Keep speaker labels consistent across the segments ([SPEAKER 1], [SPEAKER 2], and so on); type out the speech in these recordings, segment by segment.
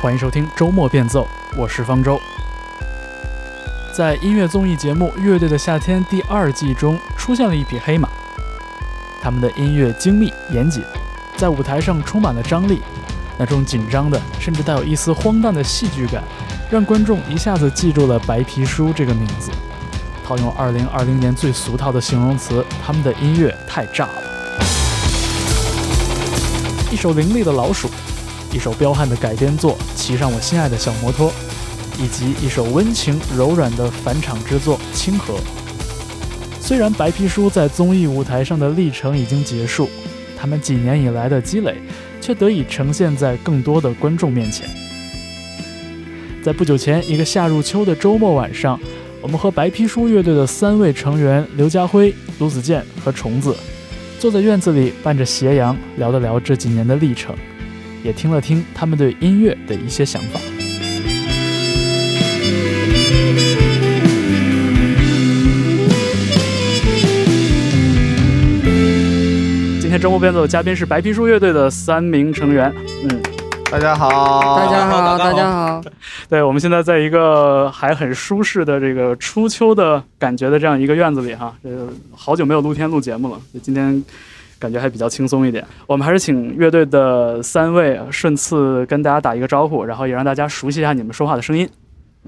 [SPEAKER 1] 欢迎收听周末变奏，我是方舟。在音乐综艺节目《乐队的夏天》第二季中，出现了一匹黑马。他们的音乐精密严谨，在舞台上充满了张力，那种紧张的，甚至带有一丝荒诞的戏剧感，让观众一下子记住了“白皮书”这个名字。套用2020年最俗套的形容词，他们的音乐太炸了。一首凌厉的老鼠，一首彪悍的改编作《骑上我心爱的小摩托》，以及一首温情柔软的返场之作《清河》。虽然白皮书在综艺舞台上的历程已经结束，他们几年以来的积累却得以呈现在更多的观众面前。在不久前一个夏入秋的周末晚上，我们和白皮书乐队的三位成员刘家辉、卢子健和虫子，坐在院子里伴着斜阳，聊了聊这几年的历程，也听了听他们对音乐的一些想法。今天周末变奏的嘉宾是白皮书乐队的三名成员。嗯，
[SPEAKER 2] 大家好，
[SPEAKER 3] 大家好，大家好。
[SPEAKER 1] 对，我们现在在一个还很舒适的这个初秋的感觉的这样一个院子里哈，这好久没有露天录节目了，今天感觉还比较轻松一点。我们还是请乐队的三位顺次跟大家打一个招呼，然后也让大家熟悉一下你们说话的声音。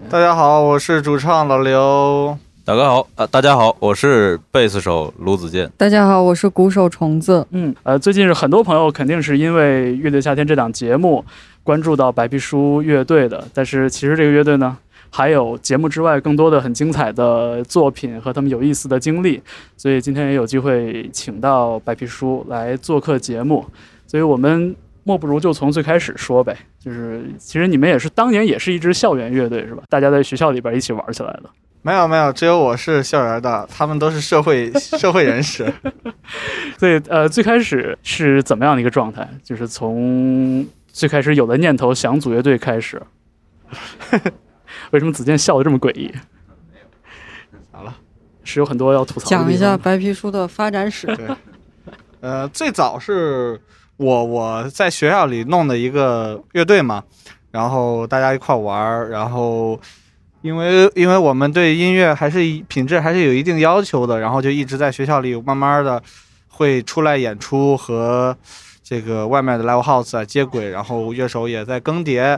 [SPEAKER 2] 大家好，我是主唱老刘。
[SPEAKER 4] 大家好，呃，大家好，我是贝斯手卢子健。
[SPEAKER 3] 大家好，我是鼓手虫子。
[SPEAKER 1] 嗯，呃，最近是很多朋友肯定是因为《乐队夏天》这档节目关注到白皮书乐队的，但是其实这个乐队呢，还有节目之外更多的很精彩的作品和他们有意思的经历，所以今天也有机会请到白皮书来做客节目，所以我们莫不如就从最开始说呗，就是其实你们也是当年也是一支校园乐队是吧？大家在学校里边一起玩起来的。
[SPEAKER 2] 没有没有，只有我是校园的，他们都是社会社会人士。
[SPEAKER 1] 所以呃，最开始是怎么样的一个状态？就是从最开始有了念头想组乐队开始。为什么子健笑的这么诡异？
[SPEAKER 2] 咋了？
[SPEAKER 1] 是有很多要吐槽。
[SPEAKER 3] 讲一下白皮书的发展史。
[SPEAKER 2] 对，呃，最早是我我在学校里弄的一个乐队嘛，然后大家一块玩儿，然后。因为因为我们对音乐还是品质还是有一定要求的，然后就一直在学校里慢慢的会出来演出和这个外面的 live house 啊接轨，然后乐手也在更迭，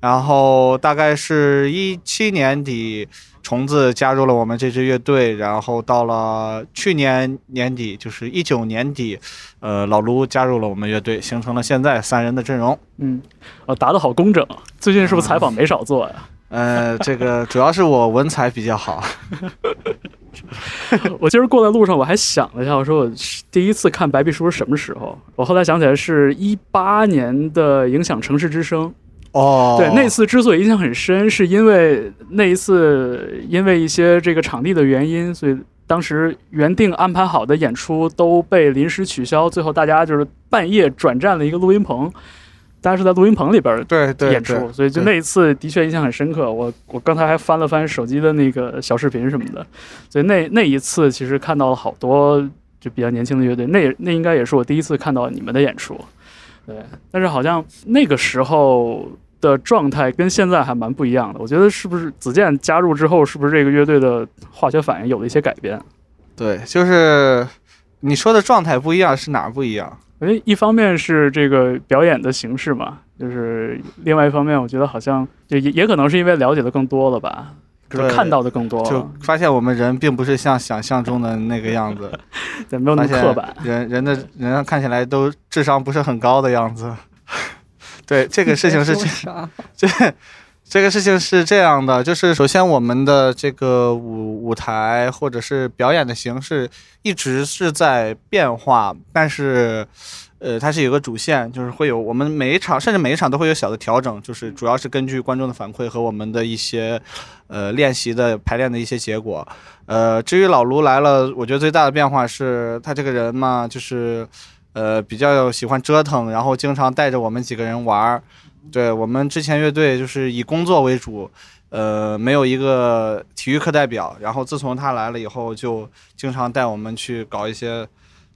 [SPEAKER 2] 然后大概是一七年底，虫子加入了我们这支乐队，然后到了去年年底，就是一九年底，呃，老卢加入了我们乐队，形成了现在三人的阵容。
[SPEAKER 1] 嗯，呃，答的好工整，最近是不是采访没少做呀？
[SPEAKER 2] 呃，这个主要是我文采比较好。
[SPEAKER 1] 我今儿过在路上，我还想了一下，我说我第一次看白皮书是什么时候？我后来想起来是一八年的《影响城市之声》。
[SPEAKER 2] 哦，
[SPEAKER 1] 对，那次之所以印象很深，是因为那一次因为一些这个场地的原因，所以当时原定安排好的演出都被临时取消，最后大家就是半夜转战了一个录音棚。大家是在录音棚里边
[SPEAKER 2] 对对
[SPEAKER 1] 演出，所以就那一次的确印象很深刻。我我刚才还翻了翻手机的那个小视频什么的，所以那那一次其实看到了好多就比较年轻的乐队。那那应该也是我第一次看到你们的演出，对。但是好像那个时候的状态跟现在还蛮不一样的。我觉得是不是子健加入之后，是不是这个乐队的化学反应有了一些改变？
[SPEAKER 2] 对，就是你说的状态不一样，是哪儿不一样？
[SPEAKER 1] 哎，一方面是这个表演的形式嘛，就是另外一方面，我觉得好像也也可能是因为了解的更多了吧，就是看到的更多，
[SPEAKER 2] 就发现我们人并不是像想象中的那个样子，
[SPEAKER 1] 对，没有那么刻板，
[SPEAKER 2] 人人的人看起来都智商不是很高的样子。对，这个事情是这 这这个事情是这样的，就是首先我们的这个舞舞台或者是表演的形式一直是在变化，但是，呃，它是有个主线，就是会有我们每一场甚至每一场都会有小的调整，就是主要是根据观众的反馈和我们的一些，呃，练习的排练的一些结果。呃，至于老卢来了，我觉得最大的变化是他这个人嘛，就是。呃，比较喜欢折腾，然后经常带着我们几个人玩儿。对我们之前乐队就是以工作为主，呃，没有一个体育课代表。然后自从他来了以后，就经常带我们去搞一些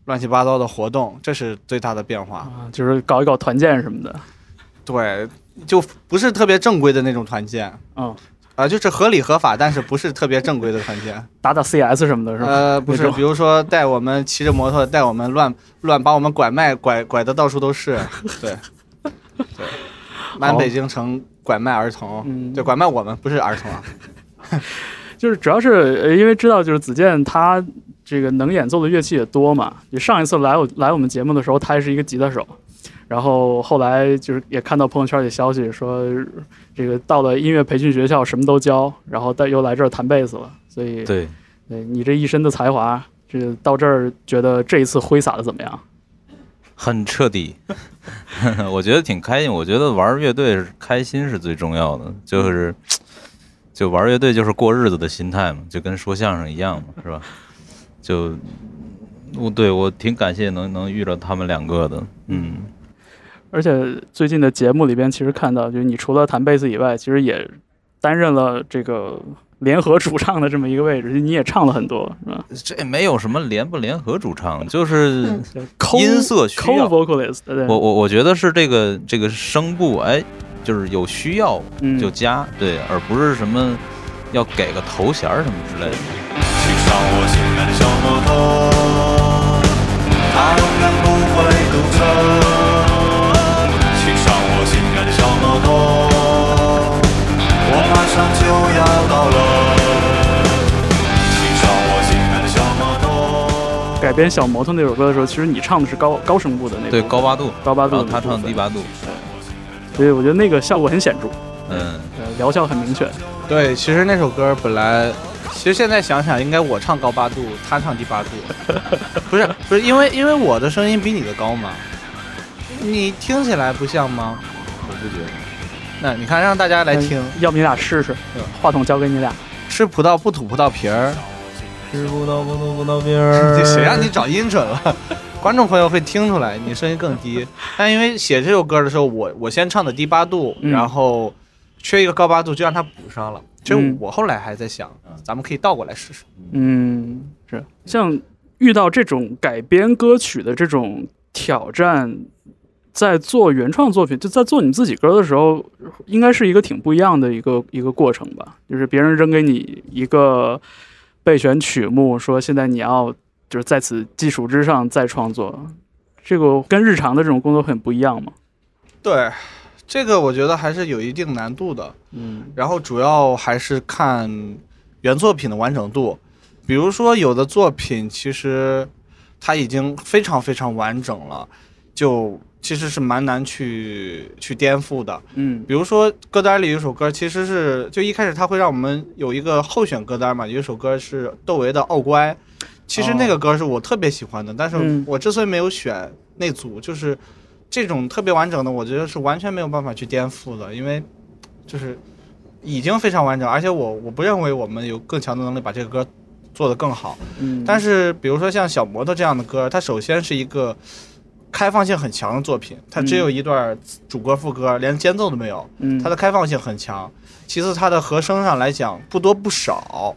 [SPEAKER 2] 乱七八糟的活动，这是最大的变化。
[SPEAKER 1] 就是搞一搞团建什么的。
[SPEAKER 2] 对，就不是特别正规的那种团建，
[SPEAKER 1] 嗯，
[SPEAKER 2] 啊，就是合理合法，但是不是特别正规的团建。
[SPEAKER 1] 打打 CS 什么的，是吧？
[SPEAKER 2] 呃，不是，比如说带我们骑着摩托，带我们乱乱把我们拐卖，拐拐的到处都是，对，对，满北京城拐卖儿童，
[SPEAKER 1] 嗯
[SPEAKER 2] 对，拐卖我们不是儿童啊，
[SPEAKER 1] 就是主要是呃因为知道就是子健他这个能演奏的乐器也多嘛，你上一次来我来我们节目的时候，他还是一个吉他手，然后后来就是也看到朋友圈里消息说，这个到了音乐培训学校什么都教，然后但又来这儿弹贝斯了，所以
[SPEAKER 4] 对，
[SPEAKER 1] 对你这一身的才华，这个到这儿觉得这一次挥洒的怎么样？
[SPEAKER 4] 很彻底，我觉得挺开心。我觉得玩乐队是开心是最重要的，就是就玩乐队就是过日子的心态嘛，就跟说相声一样嘛，是吧？就我对我挺感谢能能遇到他们两个的，嗯，
[SPEAKER 1] 而且最近的节目里边，其实看到，就是你除了弹贝斯以外，其实也担任了这个联合主唱的这么一个位置，你也唱了很多，是吧
[SPEAKER 4] 这没有什么联不联合主唱，就是音色需
[SPEAKER 1] co
[SPEAKER 4] 要。
[SPEAKER 1] vocalist，对，
[SPEAKER 4] 我我我觉得是这个这个声部，哎，就是有需要
[SPEAKER 1] 嗯
[SPEAKER 4] 就加，对，而不是什么要给个头衔儿什么之类的。
[SPEAKER 5] 骑上我心爱的小摩托，它永远不会堵车。我马上就要到了。骑上我心爱的小摩托。
[SPEAKER 1] 改编小摩托那首歌的时候，其实你唱的是高高声部的那个，
[SPEAKER 4] 对，高八度，
[SPEAKER 1] 高八度
[SPEAKER 4] 他唱低八度，对
[SPEAKER 1] 所以我觉得那个效果很显著，
[SPEAKER 4] 嗯，
[SPEAKER 1] 呃，疗效很明确。
[SPEAKER 2] 对，其实那首歌本来，其实现在想想，应该我唱高八度，他唱低八度，不是不是，因为因为我的声音比你的高嘛，你听起来不像吗？
[SPEAKER 4] 我不觉得。
[SPEAKER 2] 那你看，让大家来听，
[SPEAKER 1] 嗯要不你俩试试？话筒交给你俩。
[SPEAKER 2] 吃葡萄不吐葡萄皮儿，
[SPEAKER 4] 吃葡萄不吐葡萄皮儿
[SPEAKER 2] 这谁让你找音准了？观众朋友会听出来你声音更低，但因为写这首歌的时候，我我先唱的低八度，
[SPEAKER 1] 嗯
[SPEAKER 2] 然后缺一个高八度，就让它补上了。其
[SPEAKER 1] 嗯
[SPEAKER 2] 实我后来还在想，咱们可以倒过来试试。
[SPEAKER 1] 嗯，是像遇到这种改编歌曲的这种挑战，在做原创作品，就在做你自己歌的时候，应该是一个挺不一样的一个一个过程吧。就是别人扔给你一个备选曲目，说现在你要就是在此基础之上再创作，这个跟日常的这种工作很不一样嘛。
[SPEAKER 2] 对，这个我觉得还是有一定难度的。
[SPEAKER 1] 嗯
[SPEAKER 2] 然后主要还是看原作品的完整度，比如说有的作品其实它已经非常非常完整了，就其实是蛮难去去颠覆的。
[SPEAKER 1] 嗯
[SPEAKER 2] 比如说歌单里有一首歌，其实是就一开始他会让我们有一个候选歌单嘛，有一首歌是窦唯的《傲乖》，其实那个歌是我特别喜欢的，但是
[SPEAKER 1] 嗯
[SPEAKER 2] 我之所以没有选那组，就是这种特别完整的，我觉得是完全没有办法去颠覆的，因为就是已经非常完整，而且我我不认为我们有更强的能力把这个歌做得更好。
[SPEAKER 1] 嗯，
[SPEAKER 2] 但是比如说像小摩托这样的歌，它首先是一个开放性很强的作品，它只有一段主歌副歌，连间奏都没有。
[SPEAKER 1] 嗯
[SPEAKER 2] 它的开放性很强。其次，它的和声上来讲不多不少。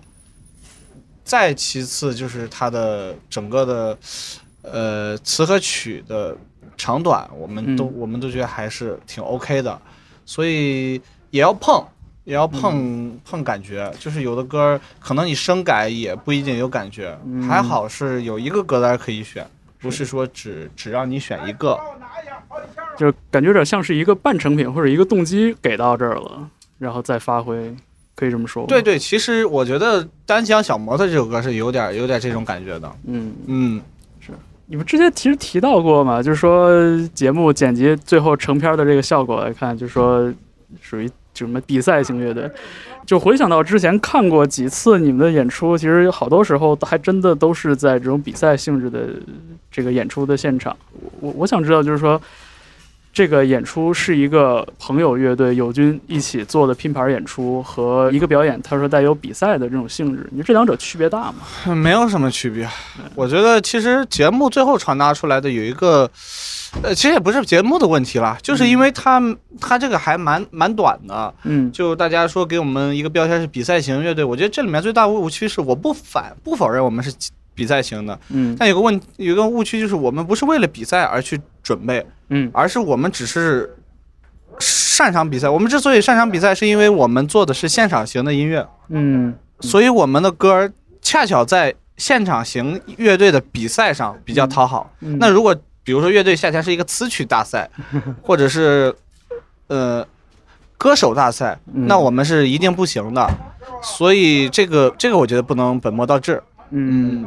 [SPEAKER 2] 再其次就是它的整个的呃词和曲的长短，我们都、
[SPEAKER 1] 嗯
[SPEAKER 2] 我们都觉得还是挺 OK 的，所以也要碰。也要碰、
[SPEAKER 1] 嗯
[SPEAKER 2] 碰感觉，就是有的歌可能你声改也不一定有感觉，
[SPEAKER 1] 嗯
[SPEAKER 2] 还好是有一个歌单可以选，不是说只只让你选一个。
[SPEAKER 1] 就是感觉有点像是一个半成品或者一个动机给到这儿了，然后再发挥，可以这么说吗？
[SPEAKER 2] 对，对，其实我觉得单讲小模特这首歌是有点有点这种感觉的。
[SPEAKER 1] 嗯，
[SPEAKER 2] 嗯，是
[SPEAKER 1] 你们之前其实提到过嘛，就是说节目剪辑最后成片的这个效果来看，就是说属于什么比赛型乐队。就回想到之前看过几次你们的演出，其实好多时候还真的都是在这种比赛性质的这个演出的现场。我我想知道，就是说这个演出是一个朋友乐队友军一起做的拼盘演出，和一个表演，他说带有比赛的这种性质，你说这两者区别大吗？
[SPEAKER 2] 没有什么区别。我觉得其实节目最后传达出来的有一个，呃，其实也不是节目的问题啦，就是因为它它这个还蛮蛮短的。
[SPEAKER 1] 嗯
[SPEAKER 2] 就大家说给我们一个标签是比赛型乐队，我觉得这里面最大的误区是我不反不否认我们是比赛型的，
[SPEAKER 1] 嗯
[SPEAKER 2] 但有个问有个误区就是我们不是为了比赛而去准备，
[SPEAKER 1] 嗯
[SPEAKER 2] 而是我们只是擅长比赛。我们之所以擅长比赛，是因为我们做的是现场型的音乐，
[SPEAKER 1] 嗯
[SPEAKER 2] 所以我们的歌儿恰巧在现场型乐队的比赛上比较讨好。
[SPEAKER 1] 嗯
[SPEAKER 2] 那如果比如说乐队夏天是一个词曲大赛，或者是呃歌手大赛，
[SPEAKER 1] 嗯
[SPEAKER 2] 那我们是一定不行的。所以这个这个我觉得不能本末倒置。
[SPEAKER 1] 嗯，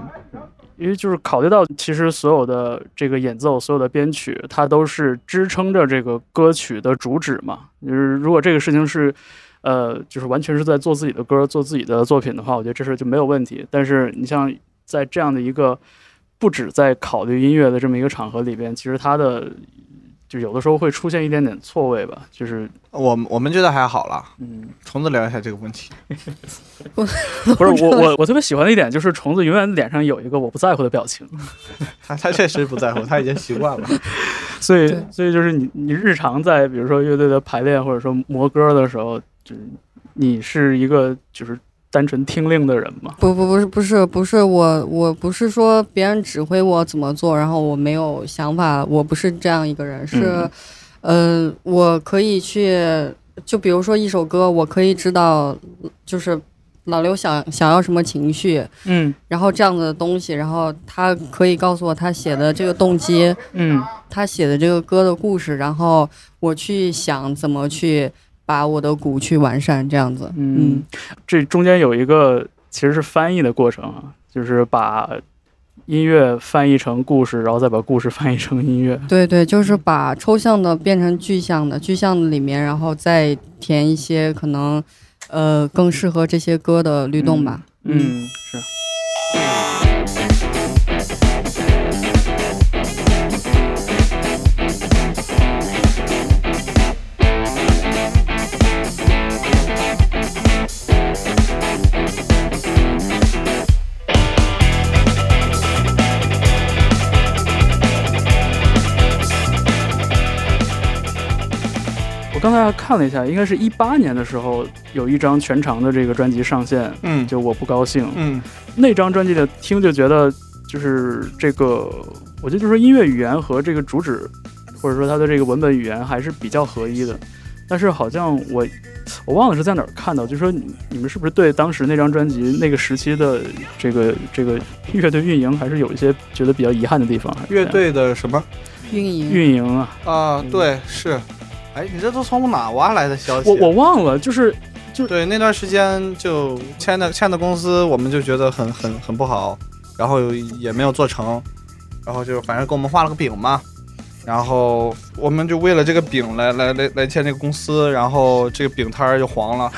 [SPEAKER 1] 因为就是考虑到其实所有的这个演奏，所有的编曲，它都是支撑着这个歌曲的主旨嘛。就是如果这个事情是，呃，就是完全是在做自己的歌、做自己的作品的话，我觉得这事就没有问题。但是你像在这样的一个不止在考虑音乐的这么一个场合里边，其实它的就有的时候会出现一点点错位吧，就是
[SPEAKER 2] 我我们觉得还好了。
[SPEAKER 1] 嗯，
[SPEAKER 2] 虫子聊一下这个问题。
[SPEAKER 1] 不是我我我特别喜欢的一点就是虫子永远脸上有一个我不在乎的表情。
[SPEAKER 2] 他他确实不在乎，他已经习惯了。
[SPEAKER 1] 所以，所以就是你，你日常在比如说乐队的排练或者说磨歌的时候，就是你是一个就是单纯听令的人吗？
[SPEAKER 3] 不不不是不是不是我我不是说别人指挥我怎么做，然后我没有想法，我不是这样一个人，是，呃，我可以去，就比如说一首歌，我可以知道，就是老刘想想要什么情绪，
[SPEAKER 1] 嗯。
[SPEAKER 3] 然后这样的东西，然后他可以告诉我他写的这个动机，
[SPEAKER 1] 嗯。
[SPEAKER 3] 他写的这个歌的故事，然后我去想怎么去把我的鼓去完善，这样子，
[SPEAKER 1] 嗯，这中间有一个其实是翻译的过程啊，就是把音乐翻译成故事，然后再把故事翻译成音乐。
[SPEAKER 3] 对对，就是把抽象的变成具象的，具象的里面，然后再填一些可能，呃，更适合这些歌的律动吧。
[SPEAKER 1] 嗯，是。我刚才看了一下，应该是一八年的时候有一张全长的这个专辑上线，
[SPEAKER 2] 嗯
[SPEAKER 1] 就我不高兴。
[SPEAKER 2] 嗯
[SPEAKER 1] 那张专辑的听就觉得，就是这个，我觉得就是说音乐语言和这个主旨，或者说它的这个文本语言还是比较合一的。但是好像我我忘了是在哪儿看到，就是说你你们是不是对当时那张专辑那个时期的这个这个乐队运营还是有一些觉得比较遗憾的地方？
[SPEAKER 2] 乐队的什么
[SPEAKER 3] 运营，
[SPEAKER 1] 运营啊，
[SPEAKER 2] 啊？对，是。哎，你这都从哪挖来的消息？
[SPEAKER 1] 我我忘了，就是就
[SPEAKER 2] 对那段时间就签的签的公司，我们就觉得很很很不好，然后也没有做成，然后就反正给我们画了个饼嘛，然后我们就为了这个饼来来来来签这个公司，然后这个饼摊儿就黄了，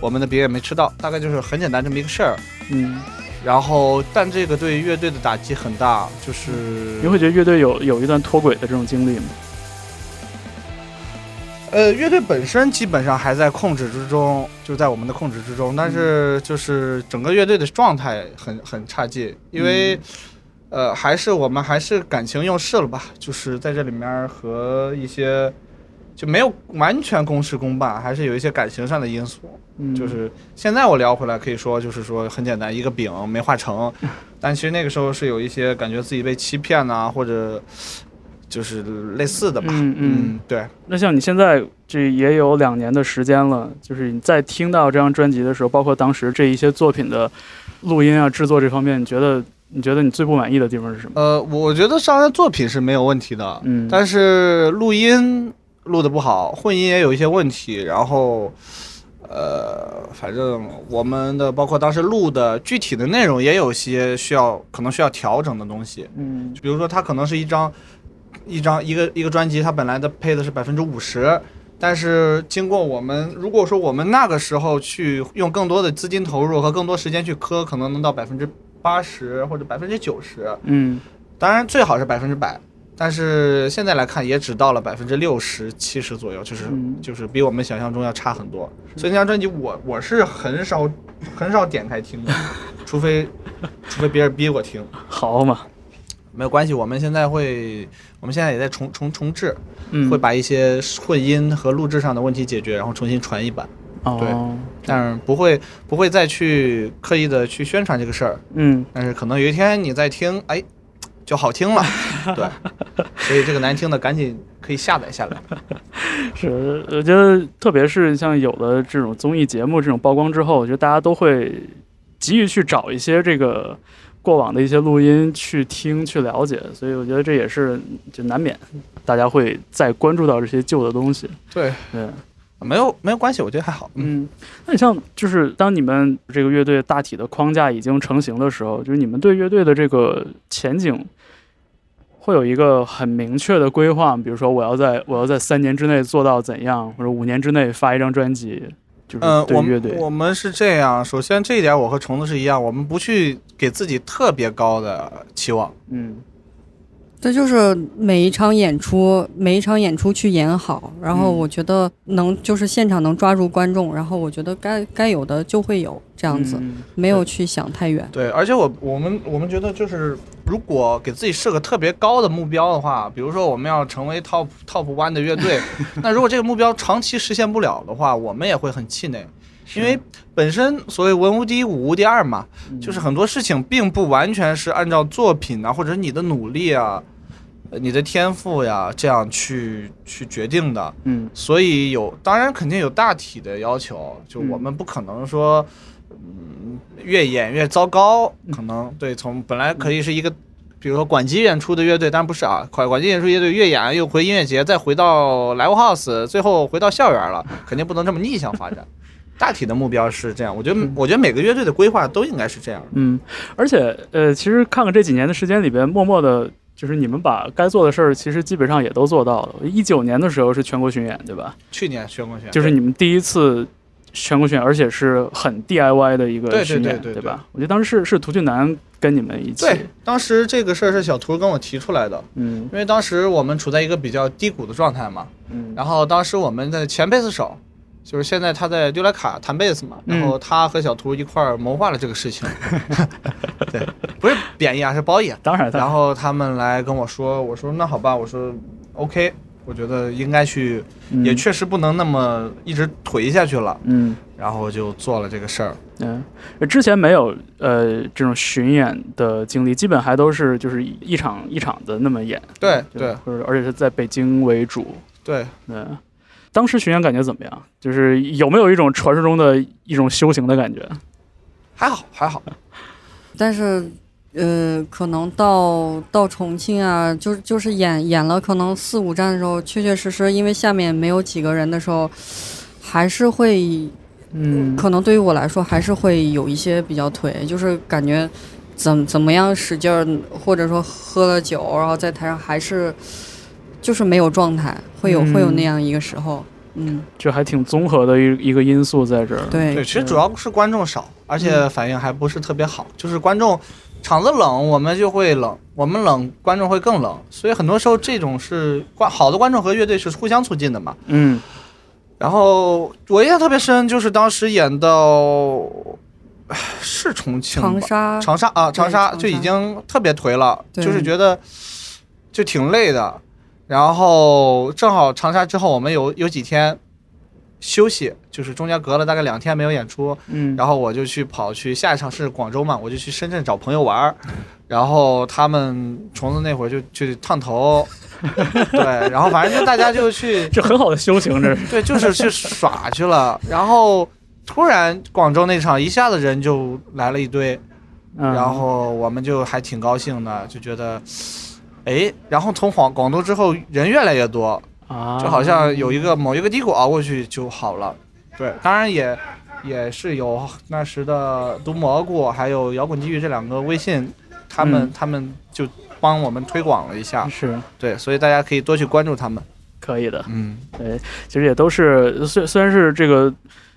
[SPEAKER 2] 我们的饼也没吃到，大概就是很简单这么一个事儿。
[SPEAKER 1] 嗯，
[SPEAKER 2] 然后，但这个对乐队的打击很大，就是
[SPEAKER 1] 你会觉得乐队有有一段脱轨的这种经历吗？
[SPEAKER 2] 呃，乐队本身基本上还在控制之中，就在我们的控制之中，但是就是整个乐队的状态很很差劲，因为、呃，还是我们还是感情用事了吧，就是在这里面和一些就没有完全公事公办，还是有一些感情上的因素。
[SPEAKER 1] 嗯，
[SPEAKER 2] 就是现在我聊回来，可以说就是说很简单，一个饼没画成，但其实那个时候是有一些感觉自己被欺骗呐、或者就是类似的吧。
[SPEAKER 1] 嗯嗯
[SPEAKER 2] 对。
[SPEAKER 1] 那像你现在这也有两年的时间了，就是你在听到这张专辑的时候，包括当时这一些作品的录音啊、制作这方面，你觉得你觉得你最不满意的地方是什么？
[SPEAKER 2] 呃，我觉得上来作品是没有问题的，
[SPEAKER 1] 嗯
[SPEAKER 2] 但是录音录的不好，混音也有一些问题，然后。呃，反正我们的包括当时录的具体的内容也有些需要可能需要调整的东西，
[SPEAKER 1] 嗯
[SPEAKER 2] 比如说它可能是一张一张一个一个专辑，它本来的配的是百分之五十，但是经过我们如果说我们那个时候去用更多的资金投入和更多时间去磕，可能能到百分之八十或者百分之九十，
[SPEAKER 1] 嗯
[SPEAKER 2] 当然最好是百分之百，但是现在来看也只到了百分之六十七十左右，就是、
[SPEAKER 1] 嗯
[SPEAKER 2] 就是比我们想象中要差很多。所以那张专辑我我是很少很少点开听的，除非除非别人逼我听。
[SPEAKER 1] 好嘛，
[SPEAKER 2] 没有关系，我们现在会，我们现在也在重重重置，
[SPEAKER 1] 嗯，
[SPEAKER 2] 会把一些混音和录制上的问题解决，然后重新传一版，
[SPEAKER 1] 哦，
[SPEAKER 2] 但是不会不会再去刻意的去宣传这个事儿，
[SPEAKER 1] 嗯。
[SPEAKER 2] 但是可能有一天你在听，哎，就好听了，对，所以这个难听的赶紧可以下载下来。
[SPEAKER 1] 是，我觉得特别是像有的这种综艺节目这种曝光之后，我觉得大家都会急于去找一些这个过往的一些录音去听去了解，所以我觉得这也是就难免大家会再关注到这些旧的东西。
[SPEAKER 2] 对，
[SPEAKER 1] 对，
[SPEAKER 2] 没有没有关系，我觉得还好。嗯，
[SPEAKER 1] 嗯，那你像就是当你们这个乐队大体的框架已经成型的时候，就是你们对乐队的这个前景会有一个很明确的规划吗，比如说我要在我要在三年之内做到怎样，或者五年之内发一张专辑，就是
[SPEAKER 2] 嗯，我
[SPEAKER 1] 对乐队
[SPEAKER 2] 们，我们是这样，首先这一点我和虫子是一样，我们不去给自己特别高的期望。
[SPEAKER 1] 嗯
[SPEAKER 3] 这就是每一场演出，每一场演出去演好，然后
[SPEAKER 1] 嗯
[SPEAKER 3] 我觉得能就是现场能抓住观众，然后我觉得该该有的就会有这样子，
[SPEAKER 1] 嗯
[SPEAKER 3] 没有去想太远。
[SPEAKER 2] 对，而且我我们我们觉得就是，如果给自己设个特别高的目标的话，比如说我们要成为 top top one 的乐队，那如果这个目标长期实现不了的话，我们也会很气馁，因为本身所谓文无第一，武无第二嘛，就是很多事情并不完全是按照作品啊，或者你的努力啊。呃你的天赋呀，这样去去决定的，
[SPEAKER 1] 嗯。
[SPEAKER 2] 所以有，当然肯定有大体的要求，就我们不可能说，嗯，越演越糟糕，可能对，从本来可以是一个，比如说管机演出的乐队，当然不是啊，管管机演出乐队越演又回音乐节，再回到 live house，最后回到校园了，肯定不能这么逆向发展。大体的目标是这样，我觉得，我觉得每个乐队的规划都应该是这样。
[SPEAKER 1] 嗯，而且呃，其实看看这几年的时间里边，默默的。就是你们把该做的事儿，其实基本上也都做到了。一九年的时候是全国巡演，对吧？
[SPEAKER 2] 去年全国巡演，
[SPEAKER 1] 就是你们第一次全国巡演，而且是很 DIY 的一个
[SPEAKER 2] 对对
[SPEAKER 1] 巡演，
[SPEAKER 2] 对对
[SPEAKER 1] 吧？我觉得当时是是涂俊南跟你们一起，
[SPEAKER 2] 对，当时这个事儿是小图跟我提出来的，
[SPEAKER 1] 嗯。
[SPEAKER 2] 因为当时我们处在一个比较低谷的状态嘛，
[SPEAKER 1] 嗯，
[SPEAKER 2] 然后当时我们的前贝斯手，就是现在他在丢莱卡弹贝斯嘛，
[SPEAKER 1] 嗯。
[SPEAKER 2] 然后他和小图一块儿谋划了这个事情。对，不是贬义啊，是褒义。
[SPEAKER 1] 当然，当然，
[SPEAKER 2] 然后他们来跟我说，我说那好吧，我说 OK，我觉得应该去，
[SPEAKER 1] 嗯
[SPEAKER 2] 也确实不能那么一直颓下去了，
[SPEAKER 1] 嗯
[SPEAKER 2] 然后就做了这个事儿。
[SPEAKER 1] 嗯，之前没有呃这种巡演的经历，基本还都是就是一场一场的那么演，
[SPEAKER 2] 对对
[SPEAKER 1] 或者而且是在北京为主，
[SPEAKER 2] 对，
[SPEAKER 1] 对。当时巡演感觉怎么样？就是有没有一种传说中的一种修行的感觉？
[SPEAKER 2] 还好还好。
[SPEAKER 3] 但是，呃，可能到到重庆啊，就就是演演了可能四五站的时候，确确实实因为下面没有几个人的时候，还是会，
[SPEAKER 1] 嗯
[SPEAKER 3] 可能对于我来说还是会有一些比较颓，就是感觉怎怎么样使劲儿，或者说喝了酒，然后在台上还是就是没有状态，会有、会有那样一个时候，嗯，
[SPEAKER 1] 就还挺综合的一一个因素在这儿。
[SPEAKER 3] 对
[SPEAKER 2] 对，其实主要是观众少，而且反应还不是特别好。就是观众场子冷，我们就会冷；我们冷，观众会更冷。所以很多时候这种是观好的观众和乐队是互相促进的嘛。
[SPEAKER 1] 嗯
[SPEAKER 2] 然后我印象特别深，就是当时演到是重庆吧
[SPEAKER 3] 长沙
[SPEAKER 2] 长沙啊，长沙就已经特别颓了，就是觉得就挺累的。然后正好长沙之后，我们有有几天休息，就是中间隔了大概两天没有演出，
[SPEAKER 1] 嗯，
[SPEAKER 2] 然后我就去跑去下一场是广州嘛，我就去深圳找朋友玩儿，然后他们虫子那会儿就去烫头，对，然后反正就大家就去
[SPEAKER 1] 这很好的修行，这是。
[SPEAKER 2] 对，就是去耍去了。然后突然广州那场一下子人就来了一堆，
[SPEAKER 1] 嗯、
[SPEAKER 2] 然后我们就还挺高兴的，就觉得，哎，然后从广广东之后人越来越多，
[SPEAKER 1] 啊，
[SPEAKER 2] 就好像有一个某一个低谷熬过去就好了。对，当然也也是有那时的毒蘑菇还有摇滚地狱这两个微信，他们、
[SPEAKER 1] 嗯
[SPEAKER 2] 他们就帮我们推广了一下。
[SPEAKER 1] 是
[SPEAKER 2] 对，所以大家可以多去关注他们。
[SPEAKER 1] 可以的。
[SPEAKER 2] 嗯，
[SPEAKER 1] 对，其实也都是虽虽然是这个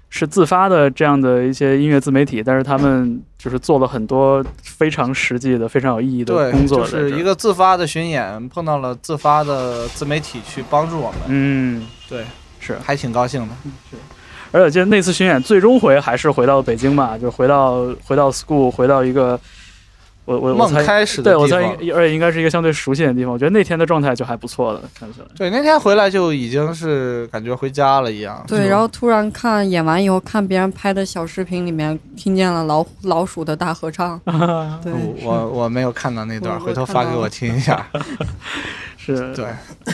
[SPEAKER 1] 是自发的这样的一些音乐自媒体，但是他们就是做了很多非常实际的、非常有意义的，工作。
[SPEAKER 2] 是一个自发的巡演，碰到了自发的自媒体去帮助我们，
[SPEAKER 1] 嗯，
[SPEAKER 2] 对，
[SPEAKER 1] 是。
[SPEAKER 2] 还挺高兴的。
[SPEAKER 1] 是而且记得那次巡演最终回还是回到北京嘛，就回到回到 school，回到一个我我我
[SPEAKER 2] 梦开始的
[SPEAKER 1] 对我猜
[SPEAKER 2] 地方。
[SPEAKER 1] 而且应该是一个相对熟悉的地方。我觉得那天的状态就还不错了，看起来。
[SPEAKER 2] 对，那天回来就已经是感觉回家了一样。
[SPEAKER 3] 对，然后突然看演完以后，看别人拍的小视频里面，听见了老老鼠的大合唱。对，
[SPEAKER 2] 我我没有看到那段，回头发给我听一下。
[SPEAKER 1] 是，
[SPEAKER 2] 对，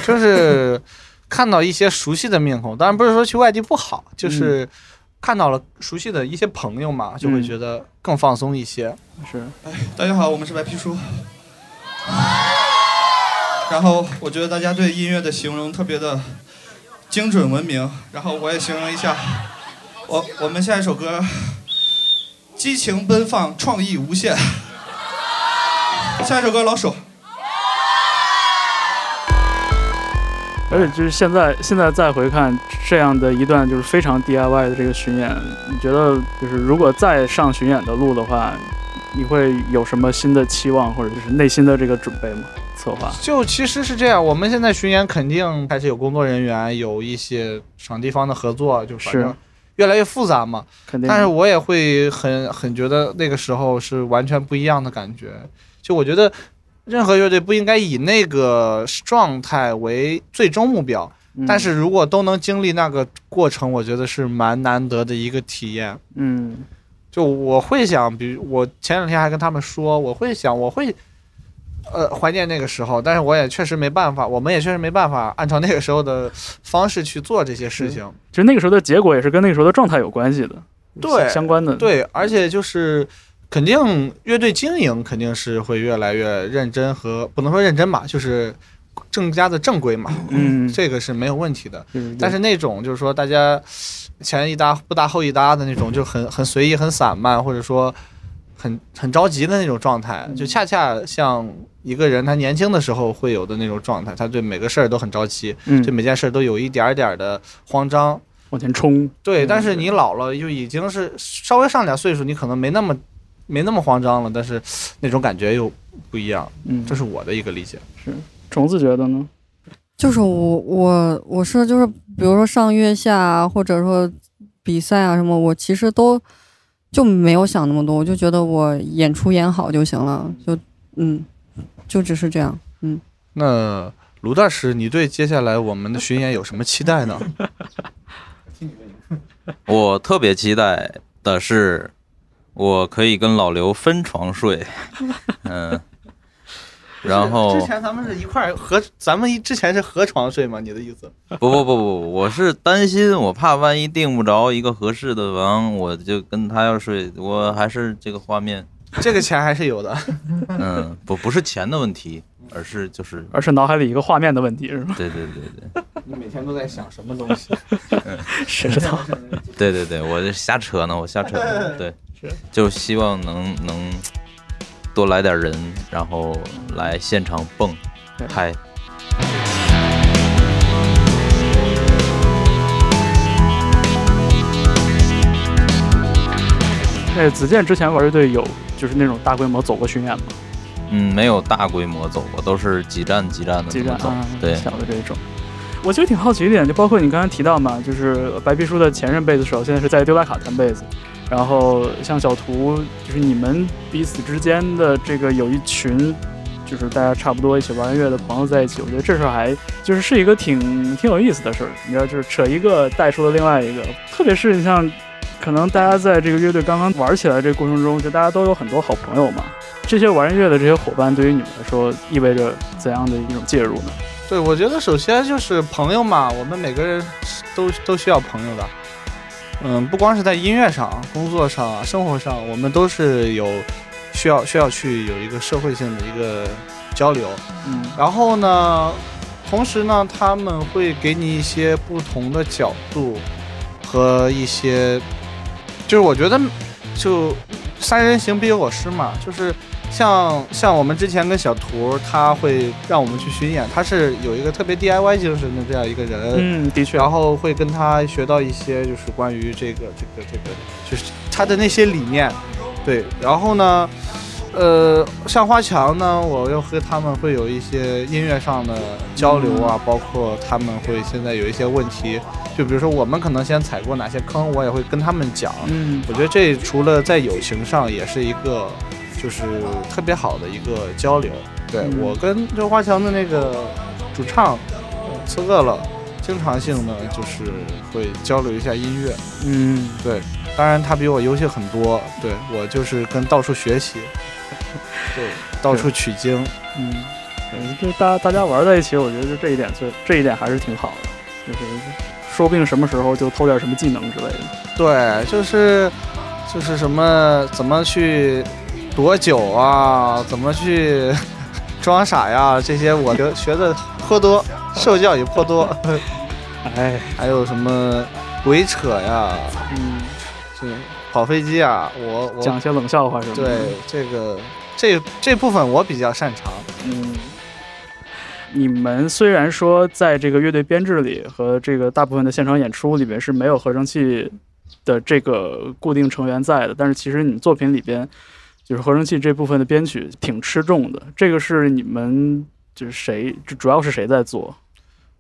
[SPEAKER 2] 就是看到一些熟悉的面孔，当然不是说去外地不好，就是看到了熟悉的一些朋友嘛，就会觉得更放松一些。
[SPEAKER 1] 是哎
[SPEAKER 6] 大家好，我们是白皮书。然后我觉得大家对音乐的形容特别的精准文明，然后我也形容一下，我我们下一首歌，激情奔放，创意无限。下一首歌老手，
[SPEAKER 1] 而且就是现在，现在再回看这样的一段就是非常 DIY 的这个巡演，你觉得就是如果再上巡演的路的话，你会有什么新的期望或者就是内心的这个准备吗？策划
[SPEAKER 2] 就其实是这样，我们现在巡演肯定还是有工作人员，有一些场地方的合作，就反正
[SPEAKER 1] 是
[SPEAKER 2] 越来越复杂嘛。
[SPEAKER 1] 肯定，
[SPEAKER 2] 但是我也会很很觉得那个时候是完全不一样的感觉。就我觉得，任何乐队不应该以那个状态为最终目标，
[SPEAKER 1] 嗯
[SPEAKER 2] 但是如果都能经历那个过程，我觉得是蛮难得的一个体验。
[SPEAKER 1] 嗯
[SPEAKER 2] 就我会想，比如我前两天还跟他们说，我会想，我会。呃，怀念那个时候，但是我也确实没办法，我们也确实没办法按照那个时候的方式去做这些事情。
[SPEAKER 1] 其实那个时候的结果也是跟那个时候的状态有关系的，
[SPEAKER 2] 对
[SPEAKER 1] 相关的，
[SPEAKER 2] 对，而且就是肯定乐队经营肯定是会越来越认真和不能说认真吧，就是更加的正规嘛，
[SPEAKER 1] 嗯，
[SPEAKER 2] 这个是没有问题的。
[SPEAKER 1] 嗯
[SPEAKER 2] 但是那种就是说大家前一搭不搭后一搭的那种，就很很随意、很散漫，或者说很很着急的那种状态，就恰恰像一个人他年轻的时候会有的那种状态，他对每个事儿都很着急，
[SPEAKER 1] 嗯。
[SPEAKER 2] 对每件事儿都有一点儿点儿的慌张。
[SPEAKER 1] 往前冲，
[SPEAKER 2] 对，
[SPEAKER 1] 嗯
[SPEAKER 2] 但是你老了就已经是稍微上点岁数，你可能没那么没那么慌张了，但是那种感觉又不一样，
[SPEAKER 1] 嗯，
[SPEAKER 2] 这是我的一个理解。
[SPEAKER 1] 是虫子觉得呢？
[SPEAKER 3] 就是我我我是就是比如说上月下啊，或者说比赛啊什么，我其实都就没有想那么多，我就觉得我演出演好就行了，就嗯，就只是这样。
[SPEAKER 2] 嗯那卢大师，你对接下来我们的巡演有什么期待呢？
[SPEAKER 4] 我特别期待的是，我可以跟老刘分床睡，嗯，然后
[SPEAKER 2] 之前咱们是一块儿合，咱们一之前是合床睡吗？你的意思？
[SPEAKER 4] 不不不不，我是担心，我怕万一订不着一个合适的房，我就跟他要睡，我还是这个画面，
[SPEAKER 2] 这个钱还是有的。
[SPEAKER 4] 嗯，不不是钱的问题，而是就是，
[SPEAKER 1] 而是脑海里一个画面的问题是吗？
[SPEAKER 4] 对对对对
[SPEAKER 2] 你每天都在想什么东西？
[SPEAKER 1] 谁知道？
[SPEAKER 4] 对对对，我这瞎扯呢，我瞎扯呢，对，就希望能能多来点人，然后来现场蹦
[SPEAKER 1] 对
[SPEAKER 4] 嗨。
[SPEAKER 1] 那子健之前玩乐队有就是那种大规模走过巡演吗？
[SPEAKER 4] 嗯，没有大规模走过，都是几站几站的这么走
[SPEAKER 1] 基站啊，，
[SPEAKER 4] 对，
[SPEAKER 1] 小的这种。我其实挺好奇一点，就包括你刚才提到嘛，就是白皮书的前任贝斯手现在是在丢拉卡弹贝斯，然后像小图，就是你们彼此之间的这个有一群，就是大家差不多一起玩音乐的朋友在一起，我觉得这事儿还就是是一个挺挺有意思的事儿。你知道，就是扯一个带出了另外一个，特别是你像。可能大家在这个乐队刚刚玩起来这个过程中，就大家都有很多好朋友嘛。这些玩音乐的这些伙伴，对于你们来说意味着怎样的一种介入呢？
[SPEAKER 2] 对，我觉得首先就是朋友嘛，我们每个人都都需要朋友的。嗯，不光是在音乐上、工作上啊、生活上，我们都是有需要需要去有一个社会性的一个交流。
[SPEAKER 1] 嗯
[SPEAKER 2] 然后呢，同时呢，他们会给你一些不同的角度和一些，就是我觉得就三人行必有我师嘛，就是像像我们之前跟小图，他会让我们去巡演，他是有一个特别 DIY 精神的这样一个人。
[SPEAKER 1] 嗯，的确，
[SPEAKER 2] 然后会跟他学到一些，就是关于这个这个这个，就是他的那些理念，对。然后呢，呃，像花墙呢，我又和他们会有一些音乐上的交流啊，包括他们会现在有一些问题，就比如说我们可能先踩过哪些坑，我也会跟他们讲。
[SPEAKER 1] 嗯
[SPEAKER 2] 我觉得这除了在友情上，也是一个就是特别好的一个交流。对、
[SPEAKER 1] 嗯
[SPEAKER 2] 我跟周华强的那个主唱呃刺饿了，经常性的就是会交流一下音乐。
[SPEAKER 1] 嗯，
[SPEAKER 2] 对，当然他比我优秀很多，对我就是跟到处学习，对，到处取经。
[SPEAKER 1] 嗯，嗯，就大大家玩在一起，我觉得就这一点最这一点还是挺好的。就是说不定什么时候就偷点什么技能之类的。
[SPEAKER 2] 对，就是就是什么怎么去躲酒啊，怎么去 装傻呀，这些我学学的颇多，受教也颇多。
[SPEAKER 1] 哎，
[SPEAKER 2] 还有什么鬼扯呀，
[SPEAKER 1] 嗯，
[SPEAKER 2] 这跑飞机啊，我我
[SPEAKER 1] 讲些冷笑话什么的。
[SPEAKER 2] 对这个这这部分我比较擅长。
[SPEAKER 1] 嗯，你们虽然说在这个乐队编制里和这个大部分的现场演出里边是没有合成器的这个固定成员在的，但是其实你们作品里边就是合成器这部分的编曲挺吃重的。这个是你们就是谁，主要是谁在做？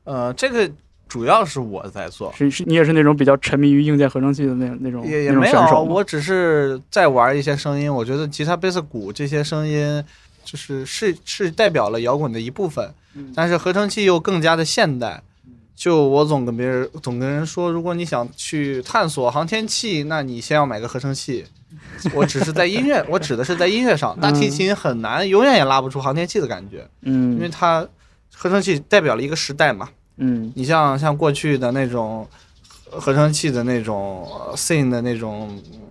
[SPEAKER 2] 呃，这个主要是我在做，
[SPEAKER 1] 是是，你也是那种比较沉迷于硬件合成器的那那种
[SPEAKER 2] 也也没有，我只是在玩一些声音。我觉得吉他、贝斯、鼓这些声音，就是是是代表了摇滚的一部分，
[SPEAKER 1] 嗯
[SPEAKER 2] 但是合成器又更加的现代。就我总跟别人总跟人说，如果你想去探索航天器，那你先要买个合成器。我只是在音乐，我指的是在音乐上，大提琴很难，永远也拉不出航天器的感觉，嗯因为
[SPEAKER 1] 嗯
[SPEAKER 2] 它合成器代表了一个时代嘛。
[SPEAKER 1] 嗯
[SPEAKER 2] 你像像过去的那种合合成器的那种呃 syn 的那种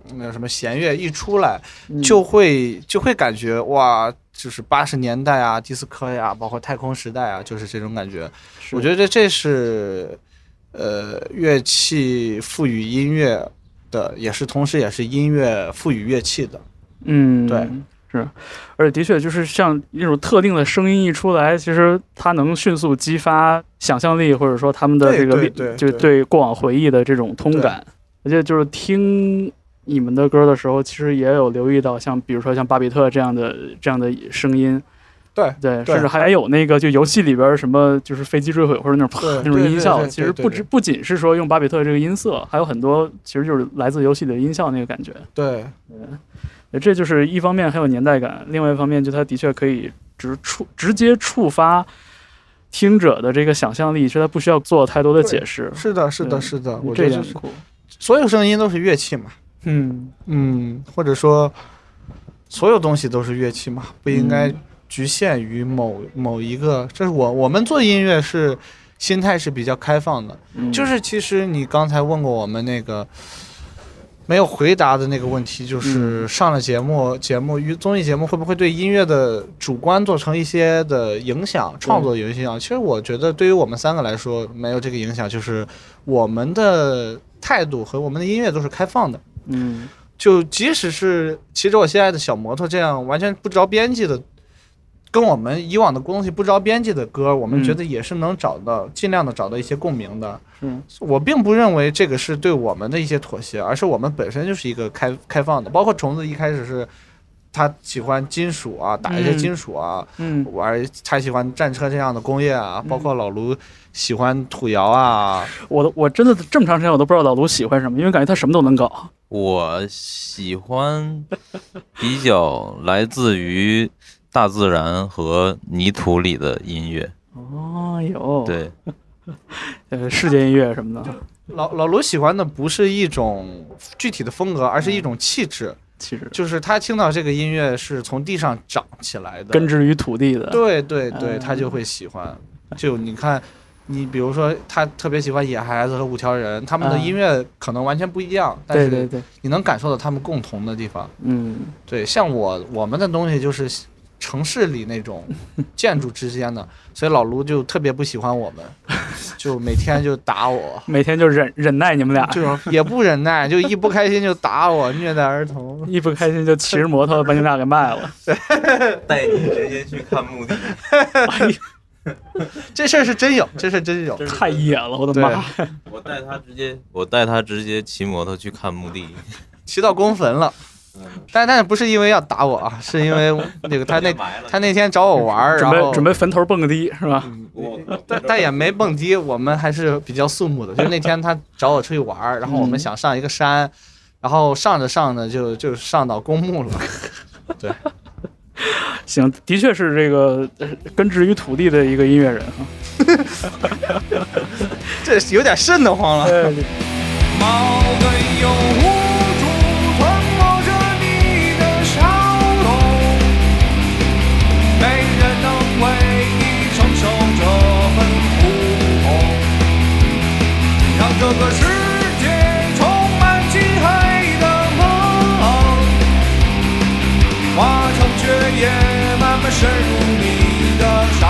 [SPEAKER 2] 嗯那什么弦乐一出来，
[SPEAKER 1] 嗯
[SPEAKER 2] 就会就会感觉哇，就是八十年代啊，迪斯科呀，包括太空时代啊，就是这种感觉。我觉得这是呃乐器赋予音乐的，也是同时也是音乐赋予乐器的。
[SPEAKER 1] 嗯，
[SPEAKER 2] 对，
[SPEAKER 1] 是，而且的确就是像那种特定的声音一出来，其实它能迅速激发想象力，或者说他们的这个力
[SPEAKER 2] 对对
[SPEAKER 1] 就是对过往回忆的这种通感。而且就是听你们的歌的时候，其实也有留意到，像比如说像巴比特这样的这样的声音，
[SPEAKER 2] 对
[SPEAKER 1] 对，甚至还有那个就游戏里边什么就是飞机坠毁或者那种啪那种音效，其实不止不仅是说用巴比特这个音色，还有很多其实就是来自游戏的音效那个感觉。
[SPEAKER 2] 对，
[SPEAKER 1] 呃这就是一方面很有年代感，另外一方面就它的确可以直触直接触发听者的这个想象力，所以它不需要做太多的解释。
[SPEAKER 2] 是的，是的，是的，我
[SPEAKER 1] 这
[SPEAKER 2] 觉得就是。所有声音都是乐器嘛。
[SPEAKER 1] 嗯
[SPEAKER 2] 嗯，或者说所有东西都是乐器嘛，不应该
[SPEAKER 1] 嗯
[SPEAKER 2] 局限于某某一个。这是我我们做音乐是心态是比较开放的，
[SPEAKER 1] 嗯，
[SPEAKER 2] 就是其实你刚才问过我们那个。没有回答的那个问题，就是
[SPEAKER 1] 嗯
[SPEAKER 2] 上了节目，节目与综艺节目会不会对音乐的主观做成一些的影响，创作有影响？其实我觉得对于我们三个来说没有这个影响，就是我们的态度和我们的音乐都是开放的。
[SPEAKER 1] 嗯
[SPEAKER 2] 就即使是骑着我现在的小摩托这样完全不着边际的，跟我们以往的东西不着边际的歌，我们
[SPEAKER 1] 嗯
[SPEAKER 2] 觉得也是能找到，尽量的找到一些共鸣的。
[SPEAKER 1] 嗯
[SPEAKER 2] 我并不认为这个是对我们的一些妥协，而是我们本身就是一个开开放的。包括虫子一开始是，他喜欢金属啊，打一些
[SPEAKER 1] 嗯
[SPEAKER 2] 金属啊，
[SPEAKER 1] 嗯
[SPEAKER 2] 玩他喜欢战车这样的工业啊，包括老卢喜欢土窑啊，
[SPEAKER 1] 我都我真的这么长时间我都不知道老卢喜欢什么，因为感觉他什么都能搞。
[SPEAKER 4] 我喜欢比较来自于大自然和泥土里的音乐，
[SPEAKER 1] 哦有，，
[SPEAKER 4] 对，
[SPEAKER 1] 呃，世界音乐什么的，
[SPEAKER 2] 老老卢喜欢的不是一种具体的风格，而是一种气质。
[SPEAKER 1] 其实
[SPEAKER 2] 就是他听到这个音乐是从地上长起来的，
[SPEAKER 1] 根植于土地的。
[SPEAKER 2] 对对对，
[SPEAKER 1] 嗯。
[SPEAKER 2] 他就会喜欢。就你看，你比如说他特别喜欢野孩子和五条人，他们的
[SPEAKER 1] 嗯。
[SPEAKER 2] 音乐可能完全不一样，但是
[SPEAKER 1] 对对对，
[SPEAKER 2] 你能感受到他们共同的地方。
[SPEAKER 1] 嗯。
[SPEAKER 2] 对，像我我们的东西就是城市里那种建筑之间的，所以老卢就特别不喜欢我们，就每天就打我。
[SPEAKER 1] 每天就忍忍耐你们俩，
[SPEAKER 2] 就是也不忍耐，就一不开心就打我，虐待儿童。
[SPEAKER 1] 一不开心就骑着摩托把你们俩给卖了。
[SPEAKER 4] 带你直接去看墓地。
[SPEAKER 2] 这事儿是真有，这事儿真有。
[SPEAKER 1] 太野了，我的
[SPEAKER 2] 对
[SPEAKER 1] 妈！
[SPEAKER 4] 我带他直接，我带他直接骑摩托去看墓地。
[SPEAKER 2] 骑到公坟了，但但是不是因为要打我啊，是因为 那个他那他那天找我玩儿，
[SPEAKER 1] 准
[SPEAKER 2] 然后
[SPEAKER 1] 备准备坟头蹦个迪是吧？
[SPEAKER 2] 但但也没蹦迪，我们还是比较肃穆的。就是那天他找我出去玩儿，然后我们
[SPEAKER 1] 嗯
[SPEAKER 2] 想上一个山，然后上着上着就就上到公墓了。
[SPEAKER 1] 对 行，的确是这个呃根植于土地的一个音乐人啊。
[SPEAKER 2] 这有点瘆得慌了。
[SPEAKER 1] 呃
[SPEAKER 5] 个世界充满漆黑的梦，化成血液，慢慢渗入你的伤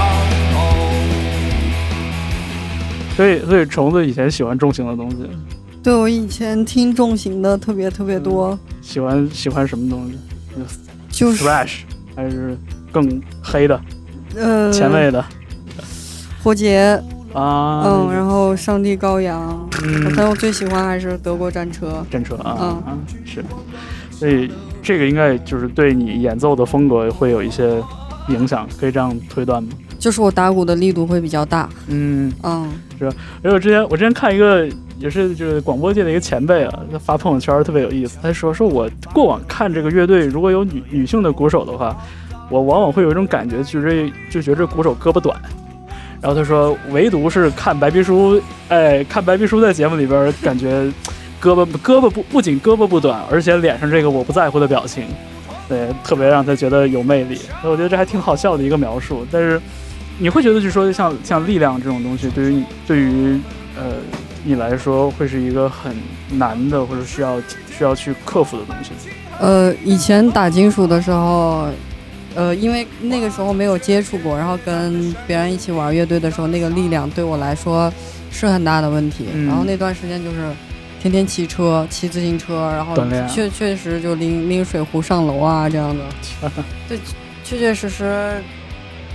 [SPEAKER 5] 口。
[SPEAKER 1] 所以所以虫子以前喜欢重型的东西，
[SPEAKER 3] 对我以前听重型的特别特别多，
[SPEAKER 1] 喜欢喜欢什么东西
[SPEAKER 3] 就是
[SPEAKER 1] ？thrash 还是更黑的、
[SPEAKER 3] 呃
[SPEAKER 1] 前卫的
[SPEAKER 3] 活结，
[SPEAKER 1] 啊？
[SPEAKER 3] 嗯，然后上帝羔羊，
[SPEAKER 1] 嗯
[SPEAKER 3] 但我最喜欢还是德国战车。
[SPEAKER 1] 战车啊
[SPEAKER 3] 嗯
[SPEAKER 1] 啊是，所以这个应该就是对你演奏的风格会有一些影响，可以这样推断吗？
[SPEAKER 3] 就是我打鼓的力度会比较大，
[SPEAKER 1] 嗯，
[SPEAKER 3] 嗯，是
[SPEAKER 1] 因为我之前我之前看一个也是就是广播界的一个前辈啊，他发朋友圈特别有意思，他说说我过往看这个乐队如果有女女性的鼓手的话，我往往会有一种感觉，就是就觉得这鼓手胳膊短。然后他说，唯独是看白皮书，哎，看白皮书在节目里边，感觉胳膊胳膊不不仅胳膊不短，而且脸上这个我不在乎的表情，对，特别让他觉得有魅力。所以我觉得这还挺好笑的一个描述。但是你会觉得，就说像像力量这种东西，对于你对于呃你来说，会是一个很难的，或者需要需要去克服的东西。
[SPEAKER 3] 呃，以前打金属的时候，呃，因为那个时候没有接触过，然后跟别人一起玩乐队的时候，那个力量对我来说是很大的问题。
[SPEAKER 1] 嗯
[SPEAKER 3] 然后那段时间就是天天骑车、骑自行车，然后确确实就拎拎水壶上楼啊这样的。对，确确实实，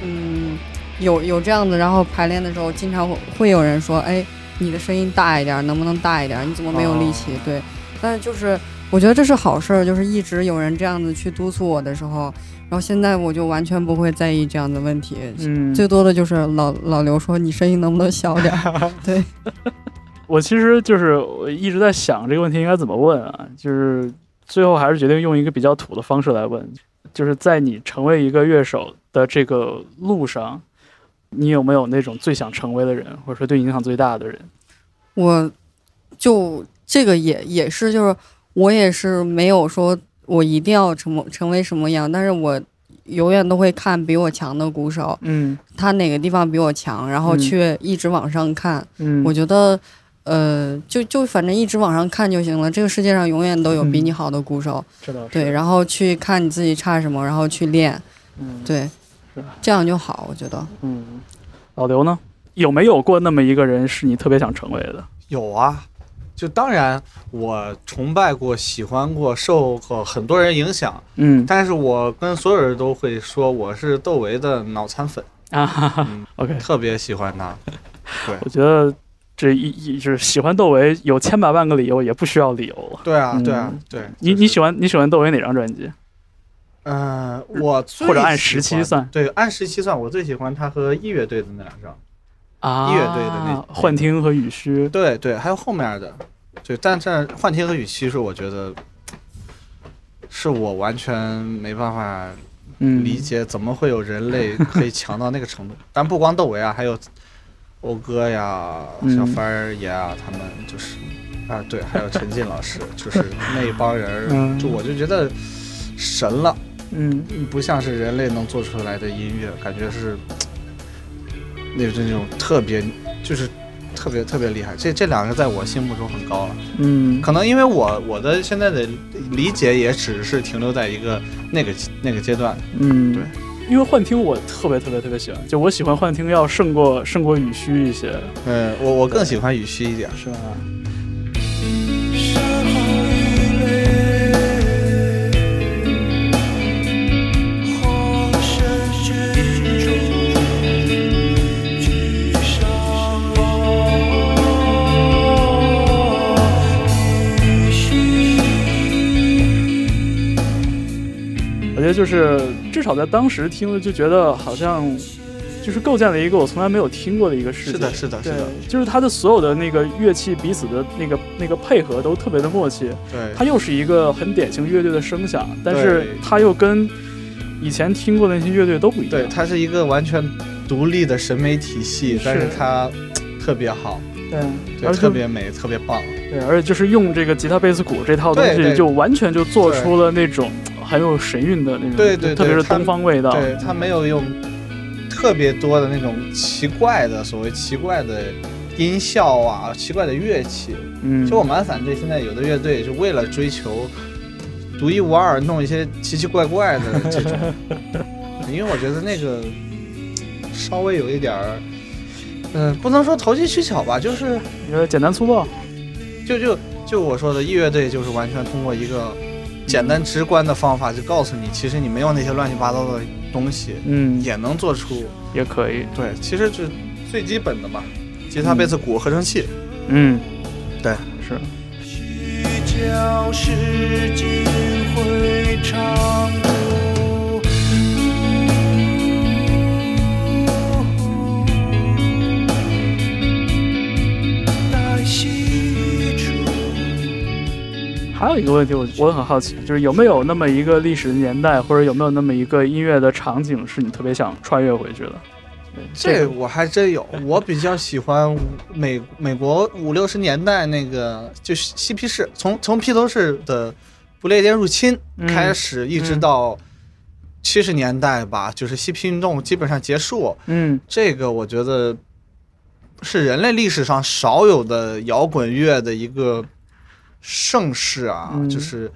[SPEAKER 3] 嗯，有有这样子。然后排练的时候，经常会会有人说：“哎，你的声音大一点，能不能大一点？你怎么没有力气？”
[SPEAKER 1] 哦
[SPEAKER 3] 对，但是就是我觉得这是好事儿，就是一直有人这样子去督促我的时候，然后现在我就完全不会在意这样的问题。
[SPEAKER 1] 嗯，
[SPEAKER 3] 最多的就是老老刘说你声音能不能小点儿？对，
[SPEAKER 1] 我其实就是我一直在想这个问题应该怎么问啊，就是最后还是决定用一个比较土的方式来问，就是在你成为一个乐手的这个路上，你有没有那种最想成为的人，或者说对你影响最大的人？
[SPEAKER 3] 我就这个也也是，就是我也是没有说我一定要成成为什么样，但是我永远都会看比我强的鼓手，
[SPEAKER 1] 嗯
[SPEAKER 3] 他哪个地方比我强，然后
[SPEAKER 1] 嗯
[SPEAKER 3] 去一直往上看。
[SPEAKER 1] 嗯，
[SPEAKER 3] 我觉得，呃，就就反正一直往上看就行了。这个世界上永远都有比你好的鼓手，
[SPEAKER 1] 知道
[SPEAKER 3] 对，然后去看你自己差什么，然后去练，
[SPEAKER 1] 嗯
[SPEAKER 3] 对
[SPEAKER 1] 是，
[SPEAKER 3] 这样就好。我觉得，
[SPEAKER 1] 嗯，老刘呢？有没有过那么一个人是你特别想成为的？
[SPEAKER 2] 有啊，就当然我崇拜过、喜欢过、受过很多人影响，
[SPEAKER 1] 嗯
[SPEAKER 2] 但是我跟所有人都会说我是窦唯的脑残粉，
[SPEAKER 1] 啊哈哈
[SPEAKER 2] 嗯
[SPEAKER 1] ，，OK，
[SPEAKER 2] 特别喜欢他。
[SPEAKER 1] 对 我觉得这一一就是喜欢窦唯有千百万个理由，也不需要理由了。
[SPEAKER 2] 对啊，
[SPEAKER 1] 嗯
[SPEAKER 2] 对啊，对。
[SPEAKER 1] 你
[SPEAKER 2] 就是
[SPEAKER 1] 你喜欢你喜欢窦唯哪张专辑？
[SPEAKER 2] 嗯，我最
[SPEAKER 1] 或者按时期算
[SPEAKER 2] 对，按时期算，我最喜欢他和一乐队的那两张。
[SPEAKER 1] 啊，
[SPEAKER 2] 乐队的那
[SPEAKER 1] 幻听和雨虚。
[SPEAKER 2] 对对，还有后面的，对，但是幻听和语虚是我觉得是我完全没办法
[SPEAKER 1] 嗯，
[SPEAKER 2] 理解，怎么会有人类可以强到那个程度？但不光窦唯啊，还有欧哥呀、
[SPEAKER 1] 嗯
[SPEAKER 2] 小帆儿爷啊，他们就是啊，对，还有陈进老师，就是那一帮人，
[SPEAKER 1] 嗯
[SPEAKER 2] 就我就觉得神了。
[SPEAKER 1] 嗯
[SPEAKER 2] 不像是人类能做出来的音乐，感觉是那种那种特别，就是特别特别厉害。这这两个在我心目中很高了，
[SPEAKER 1] 嗯
[SPEAKER 2] 可能因为我我的现在的理解也只是停留在一个那个那个阶段。
[SPEAKER 1] 嗯，
[SPEAKER 2] 对。
[SPEAKER 1] 因为幻听我特别特别特别喜欢，就我喜欢幻听要胜过胜过雨虚一些，
[SPEAKER 2] 嗯，我我更喜欢雨虚一点。
[SPEAKER 1] 是吧？觉得就是至少在当时听了就觉得好像就是构建了一个我从来没有听过的一个世界。
[SPEAKER 2] 是的，是的，是的，，
[SPEAKER 1] 就是它的所有的那个乐器彼此的那个那个配合都特别的默契，
[SPEAKER 2] 对，
[SPEAKER 1] 它又是一个很典型乐队的声响，但是
[SPEAKER 2] 对。
[SPEAKER 1] 它又跟以前听过的那些乐队都不一样。
[SPEAKER 2] 对，它是一个完全独立的审美体系，但是
[SPEAKER 1] 是。
[SPEAKER 2] 它特别好，
[SPEAKER 1] 对，
[SPEAKER 2] 对，特别美，特别棒。
[SPEAKER 1] 对，而且就是用这个吉他、贝斯、鼓这套东西，就完全就做出了那种很有神韵的那种，
[SPEAKER 2] 对对对
[SPEAKER 1] 特别是
[SPEAKER 2] 它
[SPEAKER 1] 东方味道。
[SPEAKER 2] 对他没有用特别多的那种奇怪的所谓奇怪的音效啊、奇怪的乐器。
[SPEAKER 1] 嗯，
[SPEAKER 2] 其实我蛮反对现在有的乐队是为了追求独一无二，弄一些奇奇怪怪的这种，因为我觉得那个稍微有一点儿，嗯、不能说投机取巧吧，就是
[SPEAKER 1] 你说简单粗暴，
[SPEAKER 2] 就就就我说的，一乐队就是完全通过一个简单直观的方法，就告诉你，其实你没有那些乱七八糟的东西，
[SPEAKER 1] 嗯，
[SPEAKER 2] 也能做出
[SPEAKER 1] 也可以，
[SPEAKER 2] 对，其实是最基本的嘛，吉他、贝斯、鼓、合成器，
[SPEAKER 1] 嗯，
[SPEAKER 2] 对，
[SPEAKER 1] 是。还有一个问题我，我很好奇，就是有没有那么一个历史年代，或者有没有那么一个音乐的场景，是你特别想穿越回去的？
[SPEAKER 2] 这我还真有，我比较喜欢美美国五六十年代那个，就是嬉皮士，从从披头士的不列颠入侵
[SPEAKER 1] 嗯
[SPEAKER 2] 开始，一直到七十年代吧，就是嬉皮运动基本上结束，
[SPEAKER 1] 嗯
[SPEAKER 2] 这个我觉得是人类历史上少有的摇滚乐的一个盛世啊，
[SPEAKER 1] 嗯
[SPEAKER 2] 就是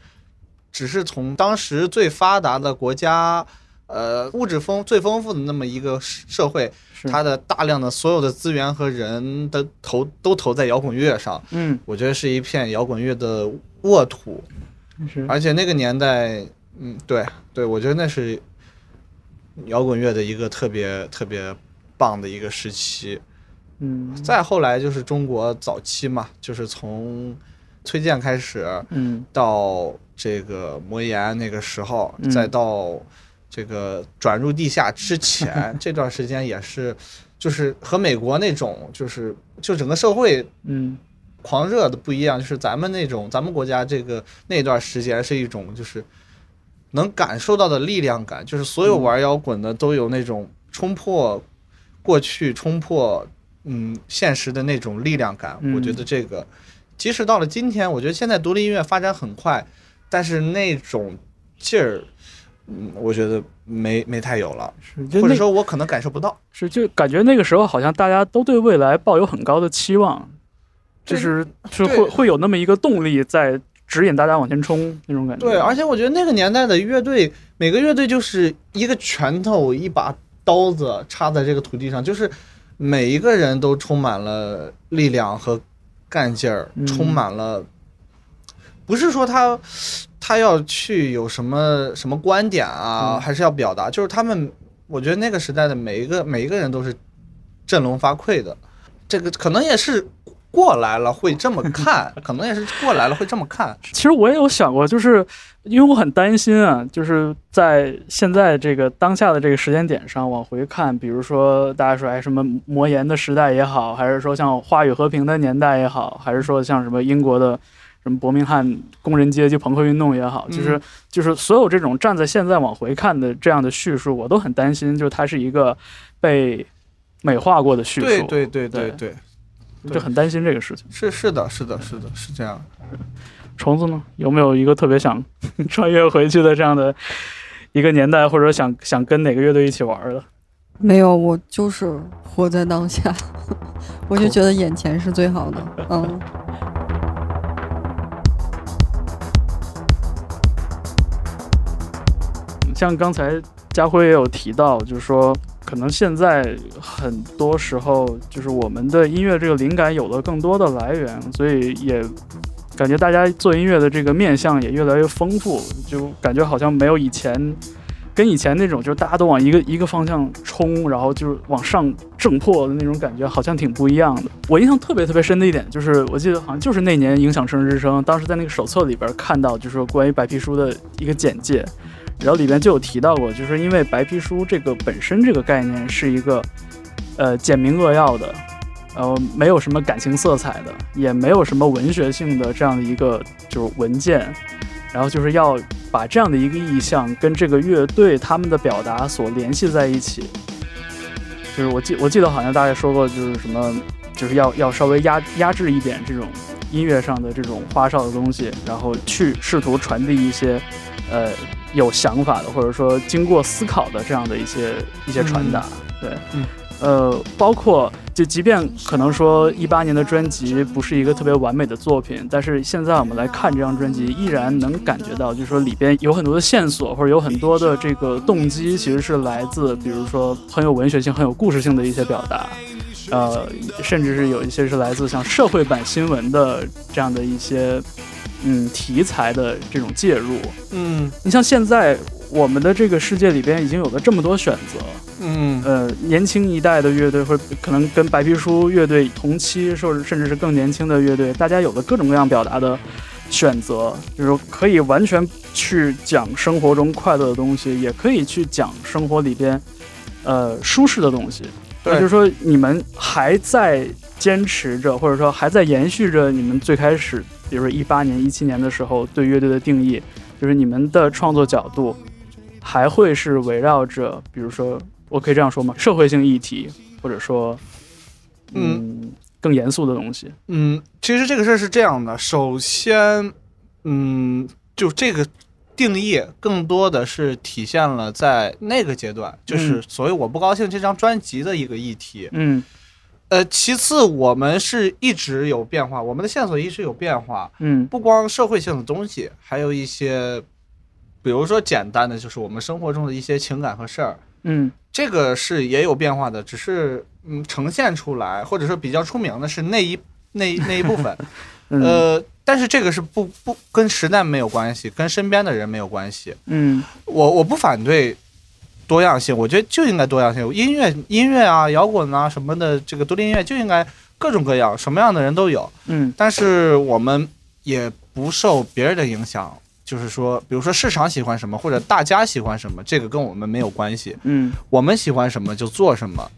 [SPEAKER 2] 只是从当时最发达的国家。呃，物质丰最丰富的那么一个社会，它的大量的所有的资源和人的投都投在摇滚乐上，
[SPEAKER 1] 嗯
[SPEAKER 2] 我觉得是一片摇滚乐的沃土。
[SPEAKER 1] 是
[SPEAKER 2] 而且那个年代，嗯，对对，我觉得那是摇滚乐的一个特别特别棒的一个时期。
[SPEAKER 1] 嗯
[SPEAKER 2] 再后来就是中国早期嘛，就是从崔健开始
[SPEAKER 1] 嗯。
[SPEAKER 2] 到这个魔岩那个时候，
[SPEAKER 1] 嗯。
[SPEAKER 2] 再到这个转入地下之前 这段时间也是，就是和美国那种就是就整个社会
[SPEAKER 1] 嗯。
[SPEAKER 2] 狂热的不一样，就是咱们那种咱们国家这个那段时间是一种就是能感受到的力量感，就是所有玩摇滚的都有那种冲破过去、冲破嗯现实的那种力量感。
[SPEAKER 1] 嗯。
[SPEAKER 2] 我觉得这个，即使到了今天，我觉得现在独立音乐发展很快，但是那种劲儿，嗯，我觉得没没太有了，
[SPEAKER 1] 是，就
[SPEAKER 2] 或者说我可能感受不到。
[SPEAKER 1] 是就感觉那个时候好像大家都对未来抱有很高的期望，就是是会会有那么一个动力在指引大家往前冲那种感觉。
[SPEAKER 2] 对，而且我觉得那个年代的乐队，每个乐队就是一个拳头、一把刀子插在这个土地上，就是每一个人都充满了力量和干劲儿，
[SPEAKER 1] 嗯
[SPEAKER 2] 充满了。不是说他他要去有什么什么观点啊，
[SPEAKER 1] 嗯
[SPEAKER 2] 还是要表达，就是他们，我觉得那个时代的每一个每一个人都是振聋发聩的。这个可能也是过来了会这么看，可能也是过来了会这么看。
[SPEAKER 1] 其实我也有想过，就是因为我很担心啊，就是在现在这个当下的这个时间点上往回看，比如说大家说哎什么魔岩的时代也好，还是说像话语和平的年代也好，还是说像什么英国的什么伯明翰工人阶级朋克运动也好，就是
[SPEAKER 2] 嗯
[SPEAKER 1] 就是所有这种站在现在往回看的这样的叙述，我都很担心，就是它是一个被美化过的叙述，
[SPEAKER 2] 对对对对
[SPEAKER 1] 对
[SPEAKER 2] 对。
[SPEAKER 1] 就很担心这个事情。
[SPEAKER 2] 是是的，是的，是的，是这样。
[SPEAKER 1] 虫子呢，有没有一个特别想 穿越回去的这样的一个年代，或者想想跟哪个乐队一起玩的？
[SPEAKER 3] 没有，我就是活在当下，我就觉得眼前是最好的。嗯，
[SPEAKER 1] 像刚才家辉也有提到，就是说，可能现在很多时候，就是我们的音乐这个灵感有了更多的来源，所以也感觉大家做音乐的这个面向也越来越丰富，就感觉好像没有以前。跟以前那种就是大家都往一个一个方向冲，然后就是往上挣破的那种感觉，好像挺不一样的。我印象特别特别深的一点，就是我记得好像就是那年影响城市之声，当时在那个手册里边看到，就是说关于白皮书的一个简介，然后里边就有提到过，就是因为白皮书这个本身这个概念是一个呃简明扼要的，呃没有什么感情色彩的，也没有什么文学性的这样的一个就是文件，然后就是要把这样的一个意象跟这个乐队他们的表达所联系在一起。就是我记我记得好像大概说过，就是什么就是要要稍微压压制一点这种音乐上的这种花哨的东西，然后去试图传递一些呃有想法的或者说经过思考的这样的一些一些传达。对，
[SPEAKER 2] 嗯
[SPEAKER 1] 呃，包括就即便可能说一八年的专辑不是一个特别完美的作品，但是现在我们来看这张专辑，依然能感觉到，就是说里边有很多的线索，或者有很多的这个动机，其实是来自，比如说很有文学性、很有故事性的一些表达。呃，甚至是有一些是来自像社会版新闻的这样的一些，嗯，题材的这种介入。
[SPEAKER 2] 嗯
[SPEAKER 1] 你像现在我们的这个世界里边已经有了这么多选择，
[SPEAKER 2] 嗯
[SPEAKER 1] 呃，年轻一代的乐队，或者可能跟白皮书乐队同期，或者甚至是更年轻的乐队，大家有了各种各样表达的选择，就是说可以完全去讲生活中快乐的东西，也可以去讲生活里边呃舒适的东西。
[SPEAKER 2] 对
[SPEAKER 1] 就是说你们还在坚持着，或者说还在延续着你们最开始，比如说一八年、一七年的时候对乐队的定义，就是你们的创作角度还会是围绕着，比如说我可以这样说吗？社会性议题，或者说嗯更严肃的东西。
[SPEAKER 2] 嗯，其实这个事儿是这样的，首先，嗯，就这个定义更多的是体现了在那个阶段，就是
[SPEAKER 1] 嗯
[SPEAKER 2] 所谓我不高兴这张专辑的一个议题。
[SPEAKER 1] 嗯
[SPEAKER 2] 呃，其次我们是一直有变化，我们的线索一直有变化，
[SPEAKER 1] 嗯。
[SPEAKER 2] 不光社会性的东西，还有一些，比如说简单的就是我们生活中的一些情感和事儿，
[SPEAKER 1] 嗯。
[SPEAKER 2] 这个是也有变化的，只是嗯呈现出来，或者说比较出名的是那一那那一部分，
[SPEAKER 1] 嗯。
[SPEAKER 2] 呃，但是这个是不不跟时代没有关系，跟身边的人没有关系。
[SPEAKER 1] 嗯。
[SPEAKER 2] 我我不反对多样性，我觉得就应该多样性。音乐音乐啊，摇滚啊什么的，这个独立音乐就应该各种各样，什么样的人都有。
[SPEAKER 1] 嗯
[SPEAKER 2] 但是我们也不受别人的影响，就是说，比如说市场喜欢什么，或者大家喜欢什么，这个跟我们没有关系。
[SPEAKER 1] 嗯
[SPEAKER 2] 我们喜欢什么就做什么。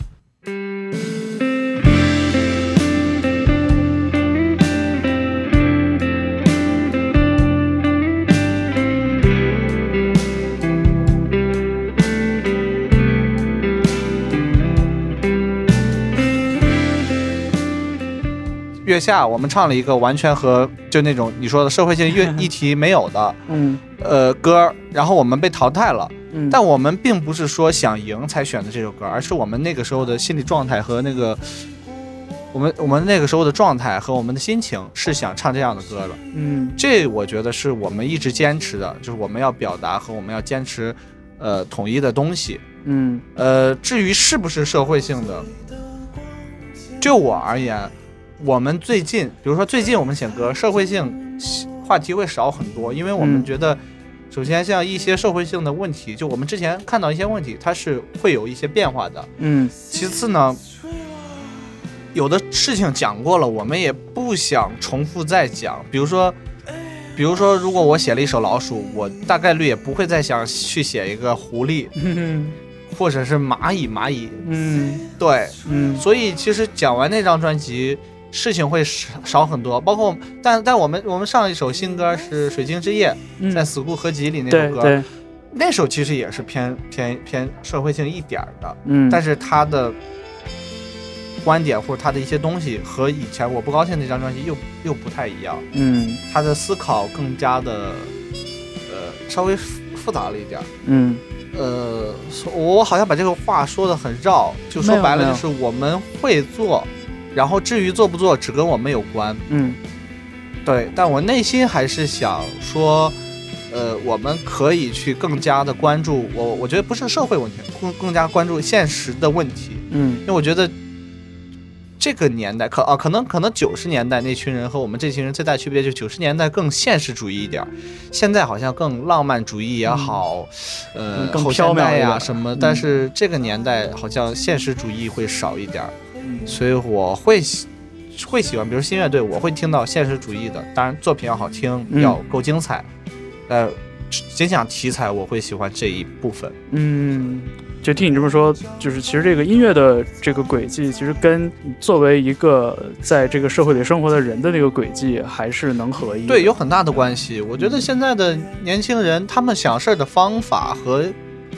[SPEAKER 2] 下，我们唱了一个完全和就那种你说的社会性议 议题没有的
[SPEAKER 1] 嗯
[SPEAKER 2] 呃歌，然后我们被淘汰了。
[SPEAKER 1] 嗯，
[SPEAKER 2] 但我们并不是说想赢才选的这首歌，而是我们那个时候的心理状态和那个，我们我们那个时候的状态和我们的心情是想唱这样的歌的。
[SPEAKER 1] 嗯
[SPEAKER 2] 这我觉得是我们一直坚持的，就是我们要表达和我们要坚持，呃，统一的东西。
[SPEAKER 1] 嗯
[SPEAKER 2] 呃，至于是不是社会性的，就我而言，我们最近，比如说最近我们写歌，社会性话题会少很多，因为我们
[SPEAKER 1] 嗯
[SPEAKER 2] 觉得，首先像一些社会性的问题，就我们之前看到一些问题，它是会有一些变化的。
[SPEAKER 1] 嗯
[SPEAKER 2] 其次呢，有的事情讲过了，我们也不想重复再讲。比如说，比如说，如果我写了一首老鼠，我大概率也不会再想去写一个狐狸
[SPEAKER 1] 嗯
[SPEAKER 2] 或者是蚂蚁。蚂蚁，
[SPEAKER 1] 嗯
[SPEAKER 2] 对，
[SPEAKER 1] 嗯
[SPEAKER 2] 所以其实讲完那张专辑，事情会少少很多。包括，但但我们我们上一首新歌是《水晶之夜》，
[SPEAKER 1] 嗯，
[SPEAKER 2] 在《死库合集》里那首歌，那首其实也是偏偏偏社会性一点儿的。
[SPEAKER 1] 嗯，
[SPEAKER 2] 但是他的观点或者他的一些东西和以前我不高兴那张专辑又又不太一样，
[SPEAKER 1] 嗯。
[SPEAKER 2] 他的思考更加的呃稍微复复杂了一点。
[SPEAKER 1] 嗯。
[SPEAKER 2] 呃，我好像把这个话说的很绕，就说白了就是我们会做，然后至于做不做只跟我们有关。
[SPEAKER 1] 嗯。
[SPEAKER 2] 对，但我内心还是想说，呃，我们可以去更加的关注我，我觉得不是社会问题，更更加关注现实的问题。
[SPEAKER 1] 嗯。
[SPEAKER 2] 因为我觉得这个年代可啊，可能可能九十年代那群人和我们这群人最大区别就是九十年代更现实主义一点，现在好像更浪漫主义也好，呃，
[SPEAKER 1] 嗯。更
[SPEAKER 2] 后现代
[SPEAKER 1] 缥缈一点儿。
[SPEAKER 2] 呀什么，
[SPEAKER 1] 嗯。
[SPEAKER 2] 但是这个年代好像现实主义会少一点所以我会喜会喜欢，比如新乐队，我会听到现实主义的，当然作品要好听，
[SPEAKER 1] 嗯
[SPEAKER 2] 要够精彩，呃，仅讲题材，我会喜欢这一部分。
[SPEAKER 1] 嗯，就听你这么说，就是其实这个音乐的这个轨迹，其实跟作为一个在这个社会里生活的人的那个轨迹还是能合一。
[SPEAKER 2] 对，有很大的关系。我觉得现在的年轻人，他们想事儿的方法和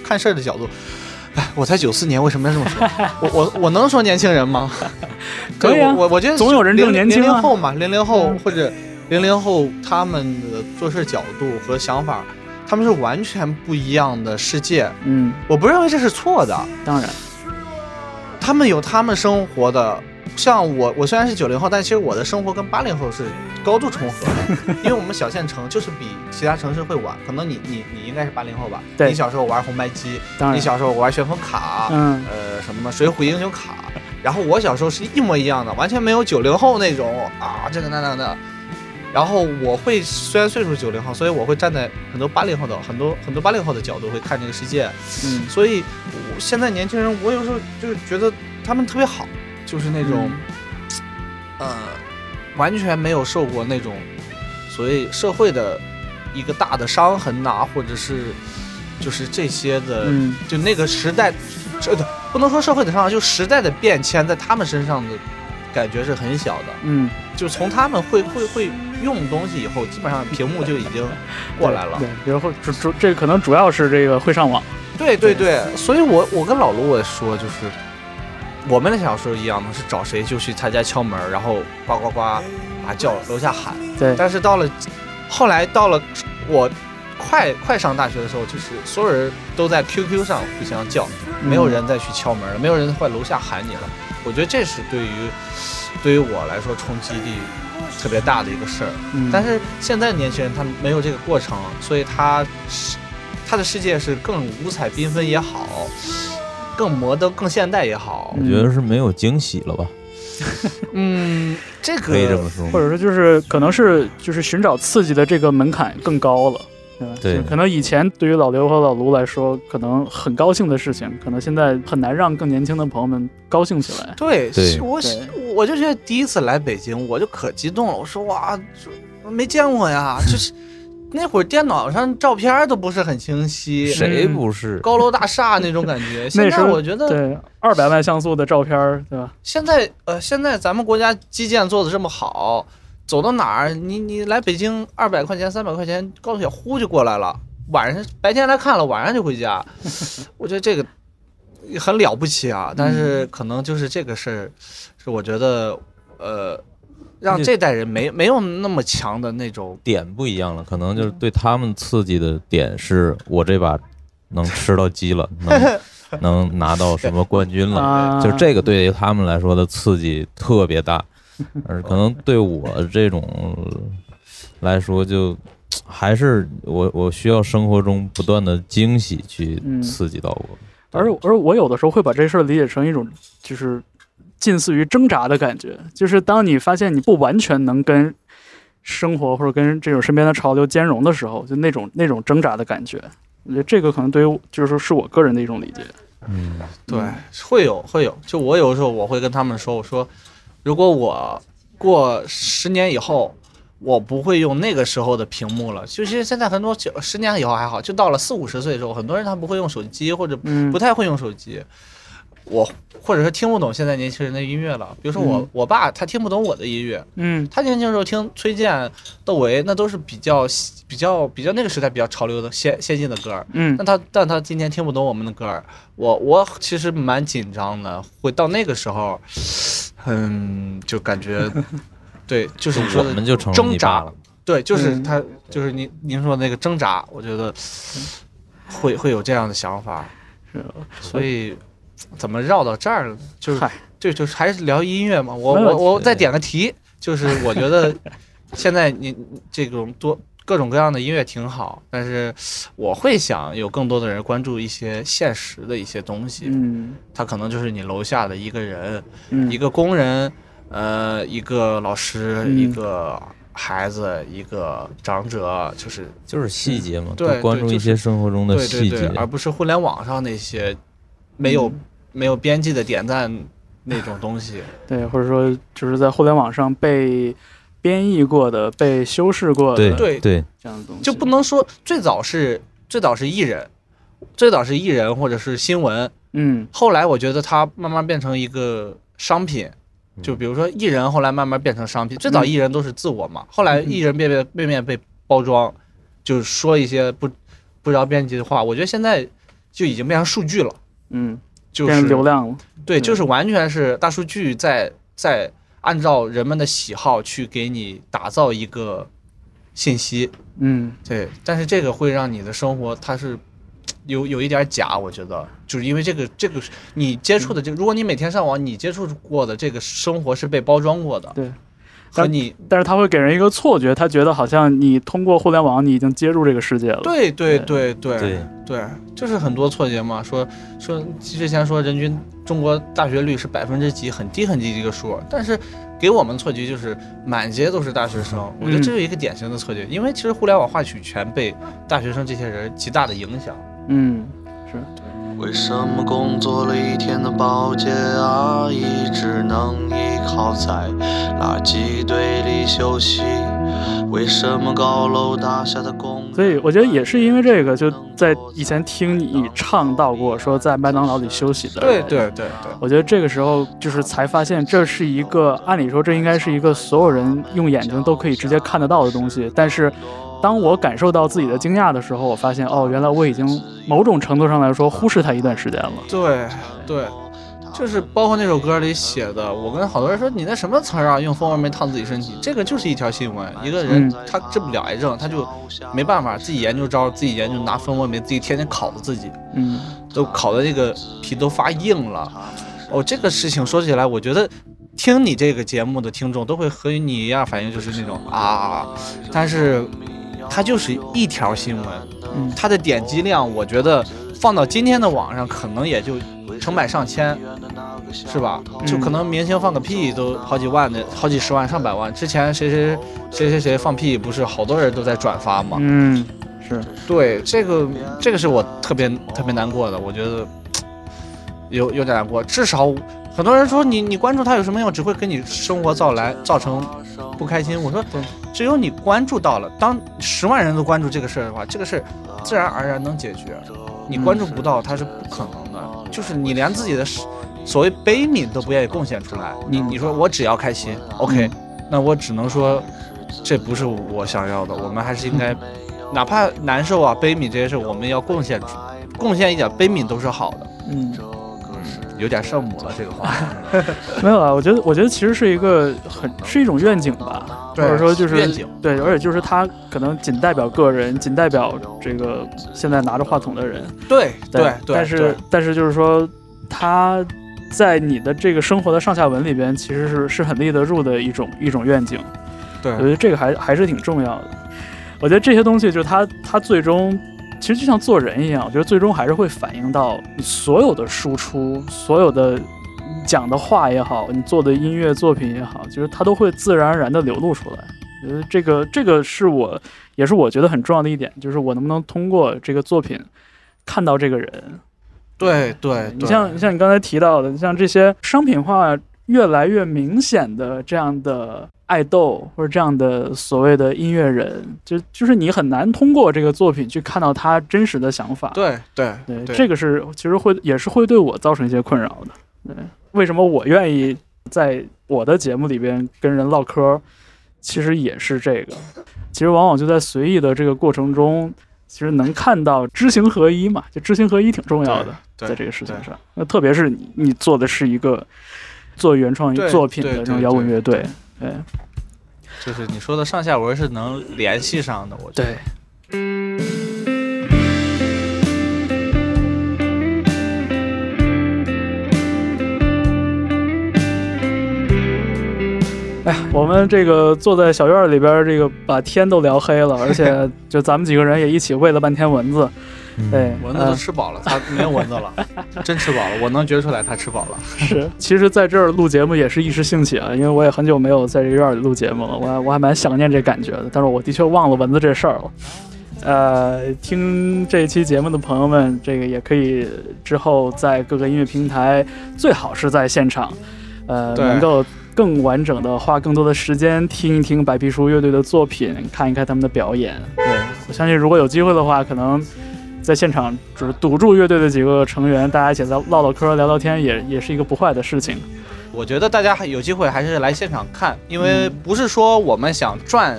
[SPEAKER 2] 看事儿的角度，哎，我才九四年，为什么要这么说？我我我能说年轻人吗？
[SPEAKER 1] 可以啊
[SPEAKER 2] 对我我我觉得
[SPEAKER 1] 总有人更年轻啊
[SPEAKER 2] 零零后嘛，零零后
[SPEAKER 1] 嗯
[SPEAKER 2] 或者零零后他们的做事角度和想法，他们是完全不一样的世界。
[SPEAKER 1] 嗯，
[SPEAKER 2] 我不认为这是错的，
[SPEAKER 1] 当然，
[SPEAKER 2] 他们有他们生活的，像我，我虽然是九零后，但其实我的生活跟八零后是高度重合的，因为我们小县城就是比其他城市会晚。可能你你你应该是八零后吧？
[SPEAKER 1] 对
[SPEAKER 2] 你小时候玩红白机，你小时候玩旋风卡，
[SPEAKER 1] 嗯
[SPEAKER 2] 呃，什么水浒英雄卡，然后我小时候是一模一样的，完全没有九零后那种啊这个那那的。然后我会虽然岁数九零后，所以我会站在很多八零后的很多很多八零后的角度会看这个世界，
[SPEAKER 1] 嗯
[SPEAKER 2] 所以我现在年轻人，我有时候就是觉得他们特别好，就是那种，呃，完全没有受过那种所谓社会的一个大的伤痕呐、或者是就是这些的，
[SPEAKER 1] 嗯
[SPEAKER 2] 就那个时代，这的不能说社会的伤痕，就时代的变迁在他们身上的感觉是很小的。
[SPEAKER 1] 嗯，
[SPEAKER 2] 就从他们会会会用东西以后，基本上屏幕就已经过来了
[SPEAKER 1] 对。，对比如说主主这个可能主要是这个会上网，
[SPEAKER 2] 对对对，所以我我跟老卢我也说，就是我们的小时候一样的，是找谁就去他家敲门，然后呱呱呱啊叫楼下喊。
[SPEAKER 1] 对，
[SPEAKER 2] 但是到了后来到了我快快上大学的时候，就是所有人都在 QQ 上互相叫，没有人再去敲门了，没有人会楼下喊你了。我觉得这是对于对于我来说冲击力特别大的一个事儿。
[SPEAKER 1] 嗯，
[SPEAKER 2] 但是现在年轻人他没有这个过程，所以他是他的世界是更五彩缤纷也好，更摩登、更现代也好
[SPEAKER 4] 我，觉得是没有惊喜了吧，
[SPEAKER 2] 嗯，这
[SPEAKER 4] 可以这么说。
[SPEAKER 1] 或者说就是可能是就是寻找刺激的这个门槛更高了。对吧？
[SPEAKER 4] 对
[SPEAKER 1] 可能以前对于老刘和老卢来说，可能很高兴的事情，可能现在很难让更年轻的朋友们高兴起来。
[SPEAKER 2] 对，
[SPEAKER 4] 对
[SPEAKER 2] 我
[SPEAKER 1] 对
[SPEAKER 2] 我就觉得第一次来北京，我就可激动了，我说哇，这没见过呀，就是那会儿电脑上照片都不是很清晰，
[SPEAKER 4] 谁不是？
[SPEAKER 2] 高楼大厦那种感觉。现在
[SPEAKER 1] 那时候
[SPEAKER 2] 我觉得
[SPEAKER 1] 对，二百万像素的照片，对吧？
[SPEAKER 2] 现在呃，现在咱们国家基建做的这么好，走到哪儿，你你来北京二百块钱、三百块钱高铁呼就过来了，晚上白天来看了，晚上就回家。我觉得这个很了不起啊，但是可能就是这个事儿，是我觉得呃，让这代人没没有那么强的那种。
[SPEAKER 4] 点不一样了，可能就是对他们刺激的点是我这把能吃到鸡了，能 能拿到什么冠军了，
[SPEAKER 1] 啊，
[SPEAKER 4] 就这个对于他们来说的刺激特别大，而可能对我这种来说就。还是我我需要生活中不断的惊喜去
[SPEAKER 1] 嗯
[SPEAKER 4] 刺激到我，
[SPEAKER 1] 而而我有的时候会把这事儿理解成一种就是近似于挣扎的感觉，就是当你发现你不完全能跟生活或者跟这种身边的潮流兼容的时候，就那种那种挣扎的感觉。我觉得这个可能对于就是说是我个人的一种理解。
[SPEAKER 4] 嗯，
[SPEAKER 2] 对，会有会有。就我有的时候我会跟他们说，我说，如果我过十年以后，我不会用那个时候的屏幕了。就是现在很多九十年以后还好，就到了四五十岁的时候，很多人他不会用手机或者
[SPEAKER 1] 嗯
[SPEAKER 2] 不太会用手机。我或者是听不懂现在年轻人的音乐了。比如说我、
[SPEAKER 1] 嗯。
[SPEAKER 2] 我爸，他听不懂我的音乐，
[SPEAKER 1] 嗯。
[SPEAKER 2] 他年轻时候听崔健、窦唯，那都是比较比较比较那个时代比较潮流的先先进的歌儿。
[SPEAKER 1] 嗯。
[SPEAKER 2] 但他但他今天听不懂我们的歌儿，我我其实蛮紧张的，会到那个时候，嗯，就感觉，对，就是你说的
[SPEAKER 4] 我们就成
[SPEAKER 2] 挣扎
[SPEAKER 4] 了，
[SPEAKER 2] 对，就是
[SPEAKER 1] 嗯。
[SPEAKER 2] 他，就是您您说的那个挣扎，我觉得会会有这样的想法，
[SPEAKER 1] 是。
[SPEAKER 2] 所以怎么绕到这儿了？就是就是还是聊音乐嘛。我我我再点个题，就是我觉得 现在你这种多各种各样的音乐挺好，但是我会想有更多的人关注一些现实的一些东西。
[SPEAKER 1] 嗯
[SPEAKER 2] 他可能就是你楼下的一个人，
[SPEAKER 1] 嗯
[SPEAKER 2] 一个工人，呃，一个老师，
[SPEAKER 1] 嗯
[SPEAKER 2] 一个孩子，一个长者，就是
[SPEAKER 4] 就是细节嘛，
[SPEAKER 2] 对
[SPEAKER 4] 多关注一些生活中的细节，，
[SPEAKER 2] 对而不是互联网上那些没有、
[SPEAKER 1] 嗯
[SPEAKER 2] 没有边际的点赞那种东西。
[SPEAKER 1] 对，或者说就是在互联网上被编译过的、被修饰过的
[SPEAKER 4] 对
[SPEAKER 2] 对
[SPEAKER 4] 对，
[SPEAKER 1] 这样的东西，
[SPEAKER 2] 就不能说最早是最早是艺人，最早是艺人或者是新闻，
[SPEAKER 1] 嗯
[SPEAKER 2] 后来我觉得它慢慢变成一个商品。
[SPEAKER 4] 嗯
[SPEAKER 2] 就比如说艺人，后来慢慢变成商品。最早艺人都是自我嘛，后来艺人变变变变被包装，就是说一些不不着边际的话。我觉得现在就已经变成数据了，
[SPEAKER 1] 嗯，
[SPEAKER 2] 就是
[SPEAKER 1] 流量了。
[SPEAKER 2] 对，
[SPEAKER 1] 对
[SPEAKER 2] 就是完全是大数据在在按照人们的喜好去给你打造一个信息。
[SPEAKER 1] 嗯。
[SPEAKER 2] 对，但是这个会让你的生活它是有有一点假，我觉得。就是因为这个这个你接触的这个，如果你每天上网，你接触过的这个生活是被包装过的，
[SPEAKER 1] 对，
[SPEAKER 2] 和你
[SPEAKER 1] 但是他会给人一个错觉，他觉得好像你通过互联网，你已经接入这个世界了。
[SPEAKER 2] 对对对对
[SPEAKER 4] 对，
[SPEAKER 2] 对，就是很多错觉嘛，说说之前说人均中国大学率是百分之几，很低很低的一个数，但是给我们错觉就是满街都是大学生，我觉得这是一个典型的错觉，因为其实互联网话语权被大学生这些人极大的影响。
[SPEAKER 1] 嗯，是。
[SPEAKER 5] 为什么工作了一天的保洁阿姨只能依靠在垃圾堆里休息？为什么高楼大厦的公
[SPEAKER 1] 所以我觉得也是因为这个，就在以前听你唱到过说在麦当劳里休息的。
[SPEAKER 2] 对对对对，
[SPEAKER 1] 我觉得这个时候就是才发现，这是一个按理说这应该是一个所有人用眼睛都可以直接看得到的东西，但是当我感受到自己的惊讶的时候，我发现哦，原来我已经某种程度上来说忽视它一段时间了。
[SPEAKER 2] 对对，就是包括那首歌里写的，我跟好多人说你那什么词儿啊，用蜂窝煤烫自己身体，这个就是一条新闻。一个人
[SPEAKER 1] 嗯
[SPEAKER 2] 他治不了癌症，他就没办法自己研究招，自己研究拿蜂窝煤，自己天天烤着自己，
[SPEAKER 1] 嗯
[SPEAKER 2] 都烤的这个皮都发硬了。哦，这个事情说起来，我觉得听你这个节目的听众都会和你一样反应，就是那种啊，但是它就是一条新闻，
[SPEAKER 1] 嗯
[SPEAKER 2] 它的点击量，我觉得放到今天的网上，可能也就成百上千，是吧？就可能明星放个屁都好几万的，好几十万、上百万。之前谁谁谁谁谁放屁，不是好多人都在转发吗？
[SPEAKER 1] 嗯，是
[SPEAKER 2] 对，这个这个是我特别特别难过的，我觉得有有点难过。至少很多人说你你关注他有什么用？只会给你生活造来造成不开心。我说，只有你关注到了，当十万人都关注这个事儿的话，这个事儿自然而然能解决。你关注不到，它是不可能的。就是你连自己的所谓悲悯都不愿意贡献出来，你你说我只要开心，OK，那我只能说这不是我想要的。我们还是应该。哪怕难受啊、悲悯这些事，我们要贡献出，贡献一点悲悯都是好的。
[SPEAKER 1] 嗯。
[SPEAKER 2] 有点圣母了，这个话
[SPEAKER 1] 没有啊，我觉得，我觉得其实是一个很是一种愿景吧，或者说就是
[SPEAKER 2] 愿景，
[SPEAKER 1] 对，而且就是他可能仅代表个人，仅代表这个现在拿着话筒的人，
[SPEAKER 2] 对对对，
[SPEAKER 1] 但是但是就是说他在你的这个生活的上下文里边，其实是是很立得住的一种一种愿景，
[SPEAKER 2] 对，
[SPEAKER 1] 我觉得这个还还是挺重要的。我觉得这些东西就是他他最终。其实就像做人一样，我觉得最终还是会反映到你所有的输出，所有的讲的话也好，你做的音乐作品也好，就是它都会自然而然的流露出来。我觉得这个这个是我也是我觉得很重要的一点，就是我能不能通过这个作品看到这个人。
[SPEAKER 2] 对对，
[SPEAKER 1] 你像像你刚才提到的，像这些商品化越来越明显的这样的。爱豆或者这样的所谓的音乐人，就就是你很难通过这个作品去看到他真实的想法。
[SPEAKER 2] 对对
[SPEAKER 1] 对，这个是其实会也是会对我造成一些困扰的。对，为什么我愿意在我的节目里边跟人唠嗑，其实也是这个。其实往往就在随意的这个过程中，其实能看到知行合一嘛，就知行合一挺重要的，在这个事情上。那特别是你你做的是一个做原创作品的这种摇滚乐队。对，
[SPEAKER 2] 就是你说的上下文是能联系上的，我觉得。
[SPEAKER 1] 对。哎呀，我们这个坐在小院里边，这个把天都聊黑了，而且就咱们几个人也一起喂了半天蚊子。对，
[SPEAKER 2] 蚊子都吃饱了，它没有蚊子了，真吃饱了，我能觉出来它吃饱了。
[SPEAKER 1] 是，其实在这儿录节目也是一时兴起啊，因为我也很久没有在这个院里录节目了，我我还蛮想念这感觉的，但是我的确忘了蚊子这事儿了。呃，听这期节目的朋友们，这个也可以之后在各个音乐平台，最好是在现场，呃，能够更完整的花更多的时间听一听白皮书乐队的作品，看一看他们的表演。对我相信，如果有机会的话，可能。在现场就是堵住乐队的几个成员，大家一起在唠唠嗑、聊聊天，也也是一个不坏的事情。
[SPEAKER 2] 我觉得大家有机会还是来现场看，因为不是说我们想赚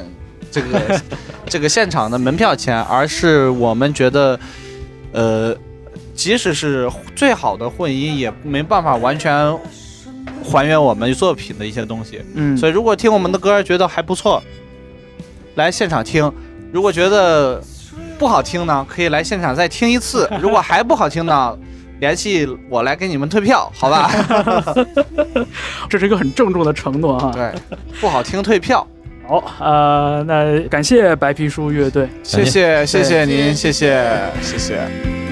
[SPEAKER 2] 这个 这个现场的门票钱，而是我们觉得，呃，即使是最好的混音，也没办法完全还原我们作品的一些东西。
[SPEAKER 1] 嗯，
[SPEAKER 2] 所以如果听我们的歌觉得还不错，来现场听；如果觉得不好听呢，可以来现场再听一次；如果还不好听呢，联系我来给你们退票，好吧？
[SPEAKER 1] 这是一个很郑重的承诺哈。
[SPEAKER 2] 对，不好听退票。
[SPEAKER 1] 好，呃，那感谢白皮书乐队。
[SPEAKER 2] 谢谢，谢谢您，谢谢，谢谢。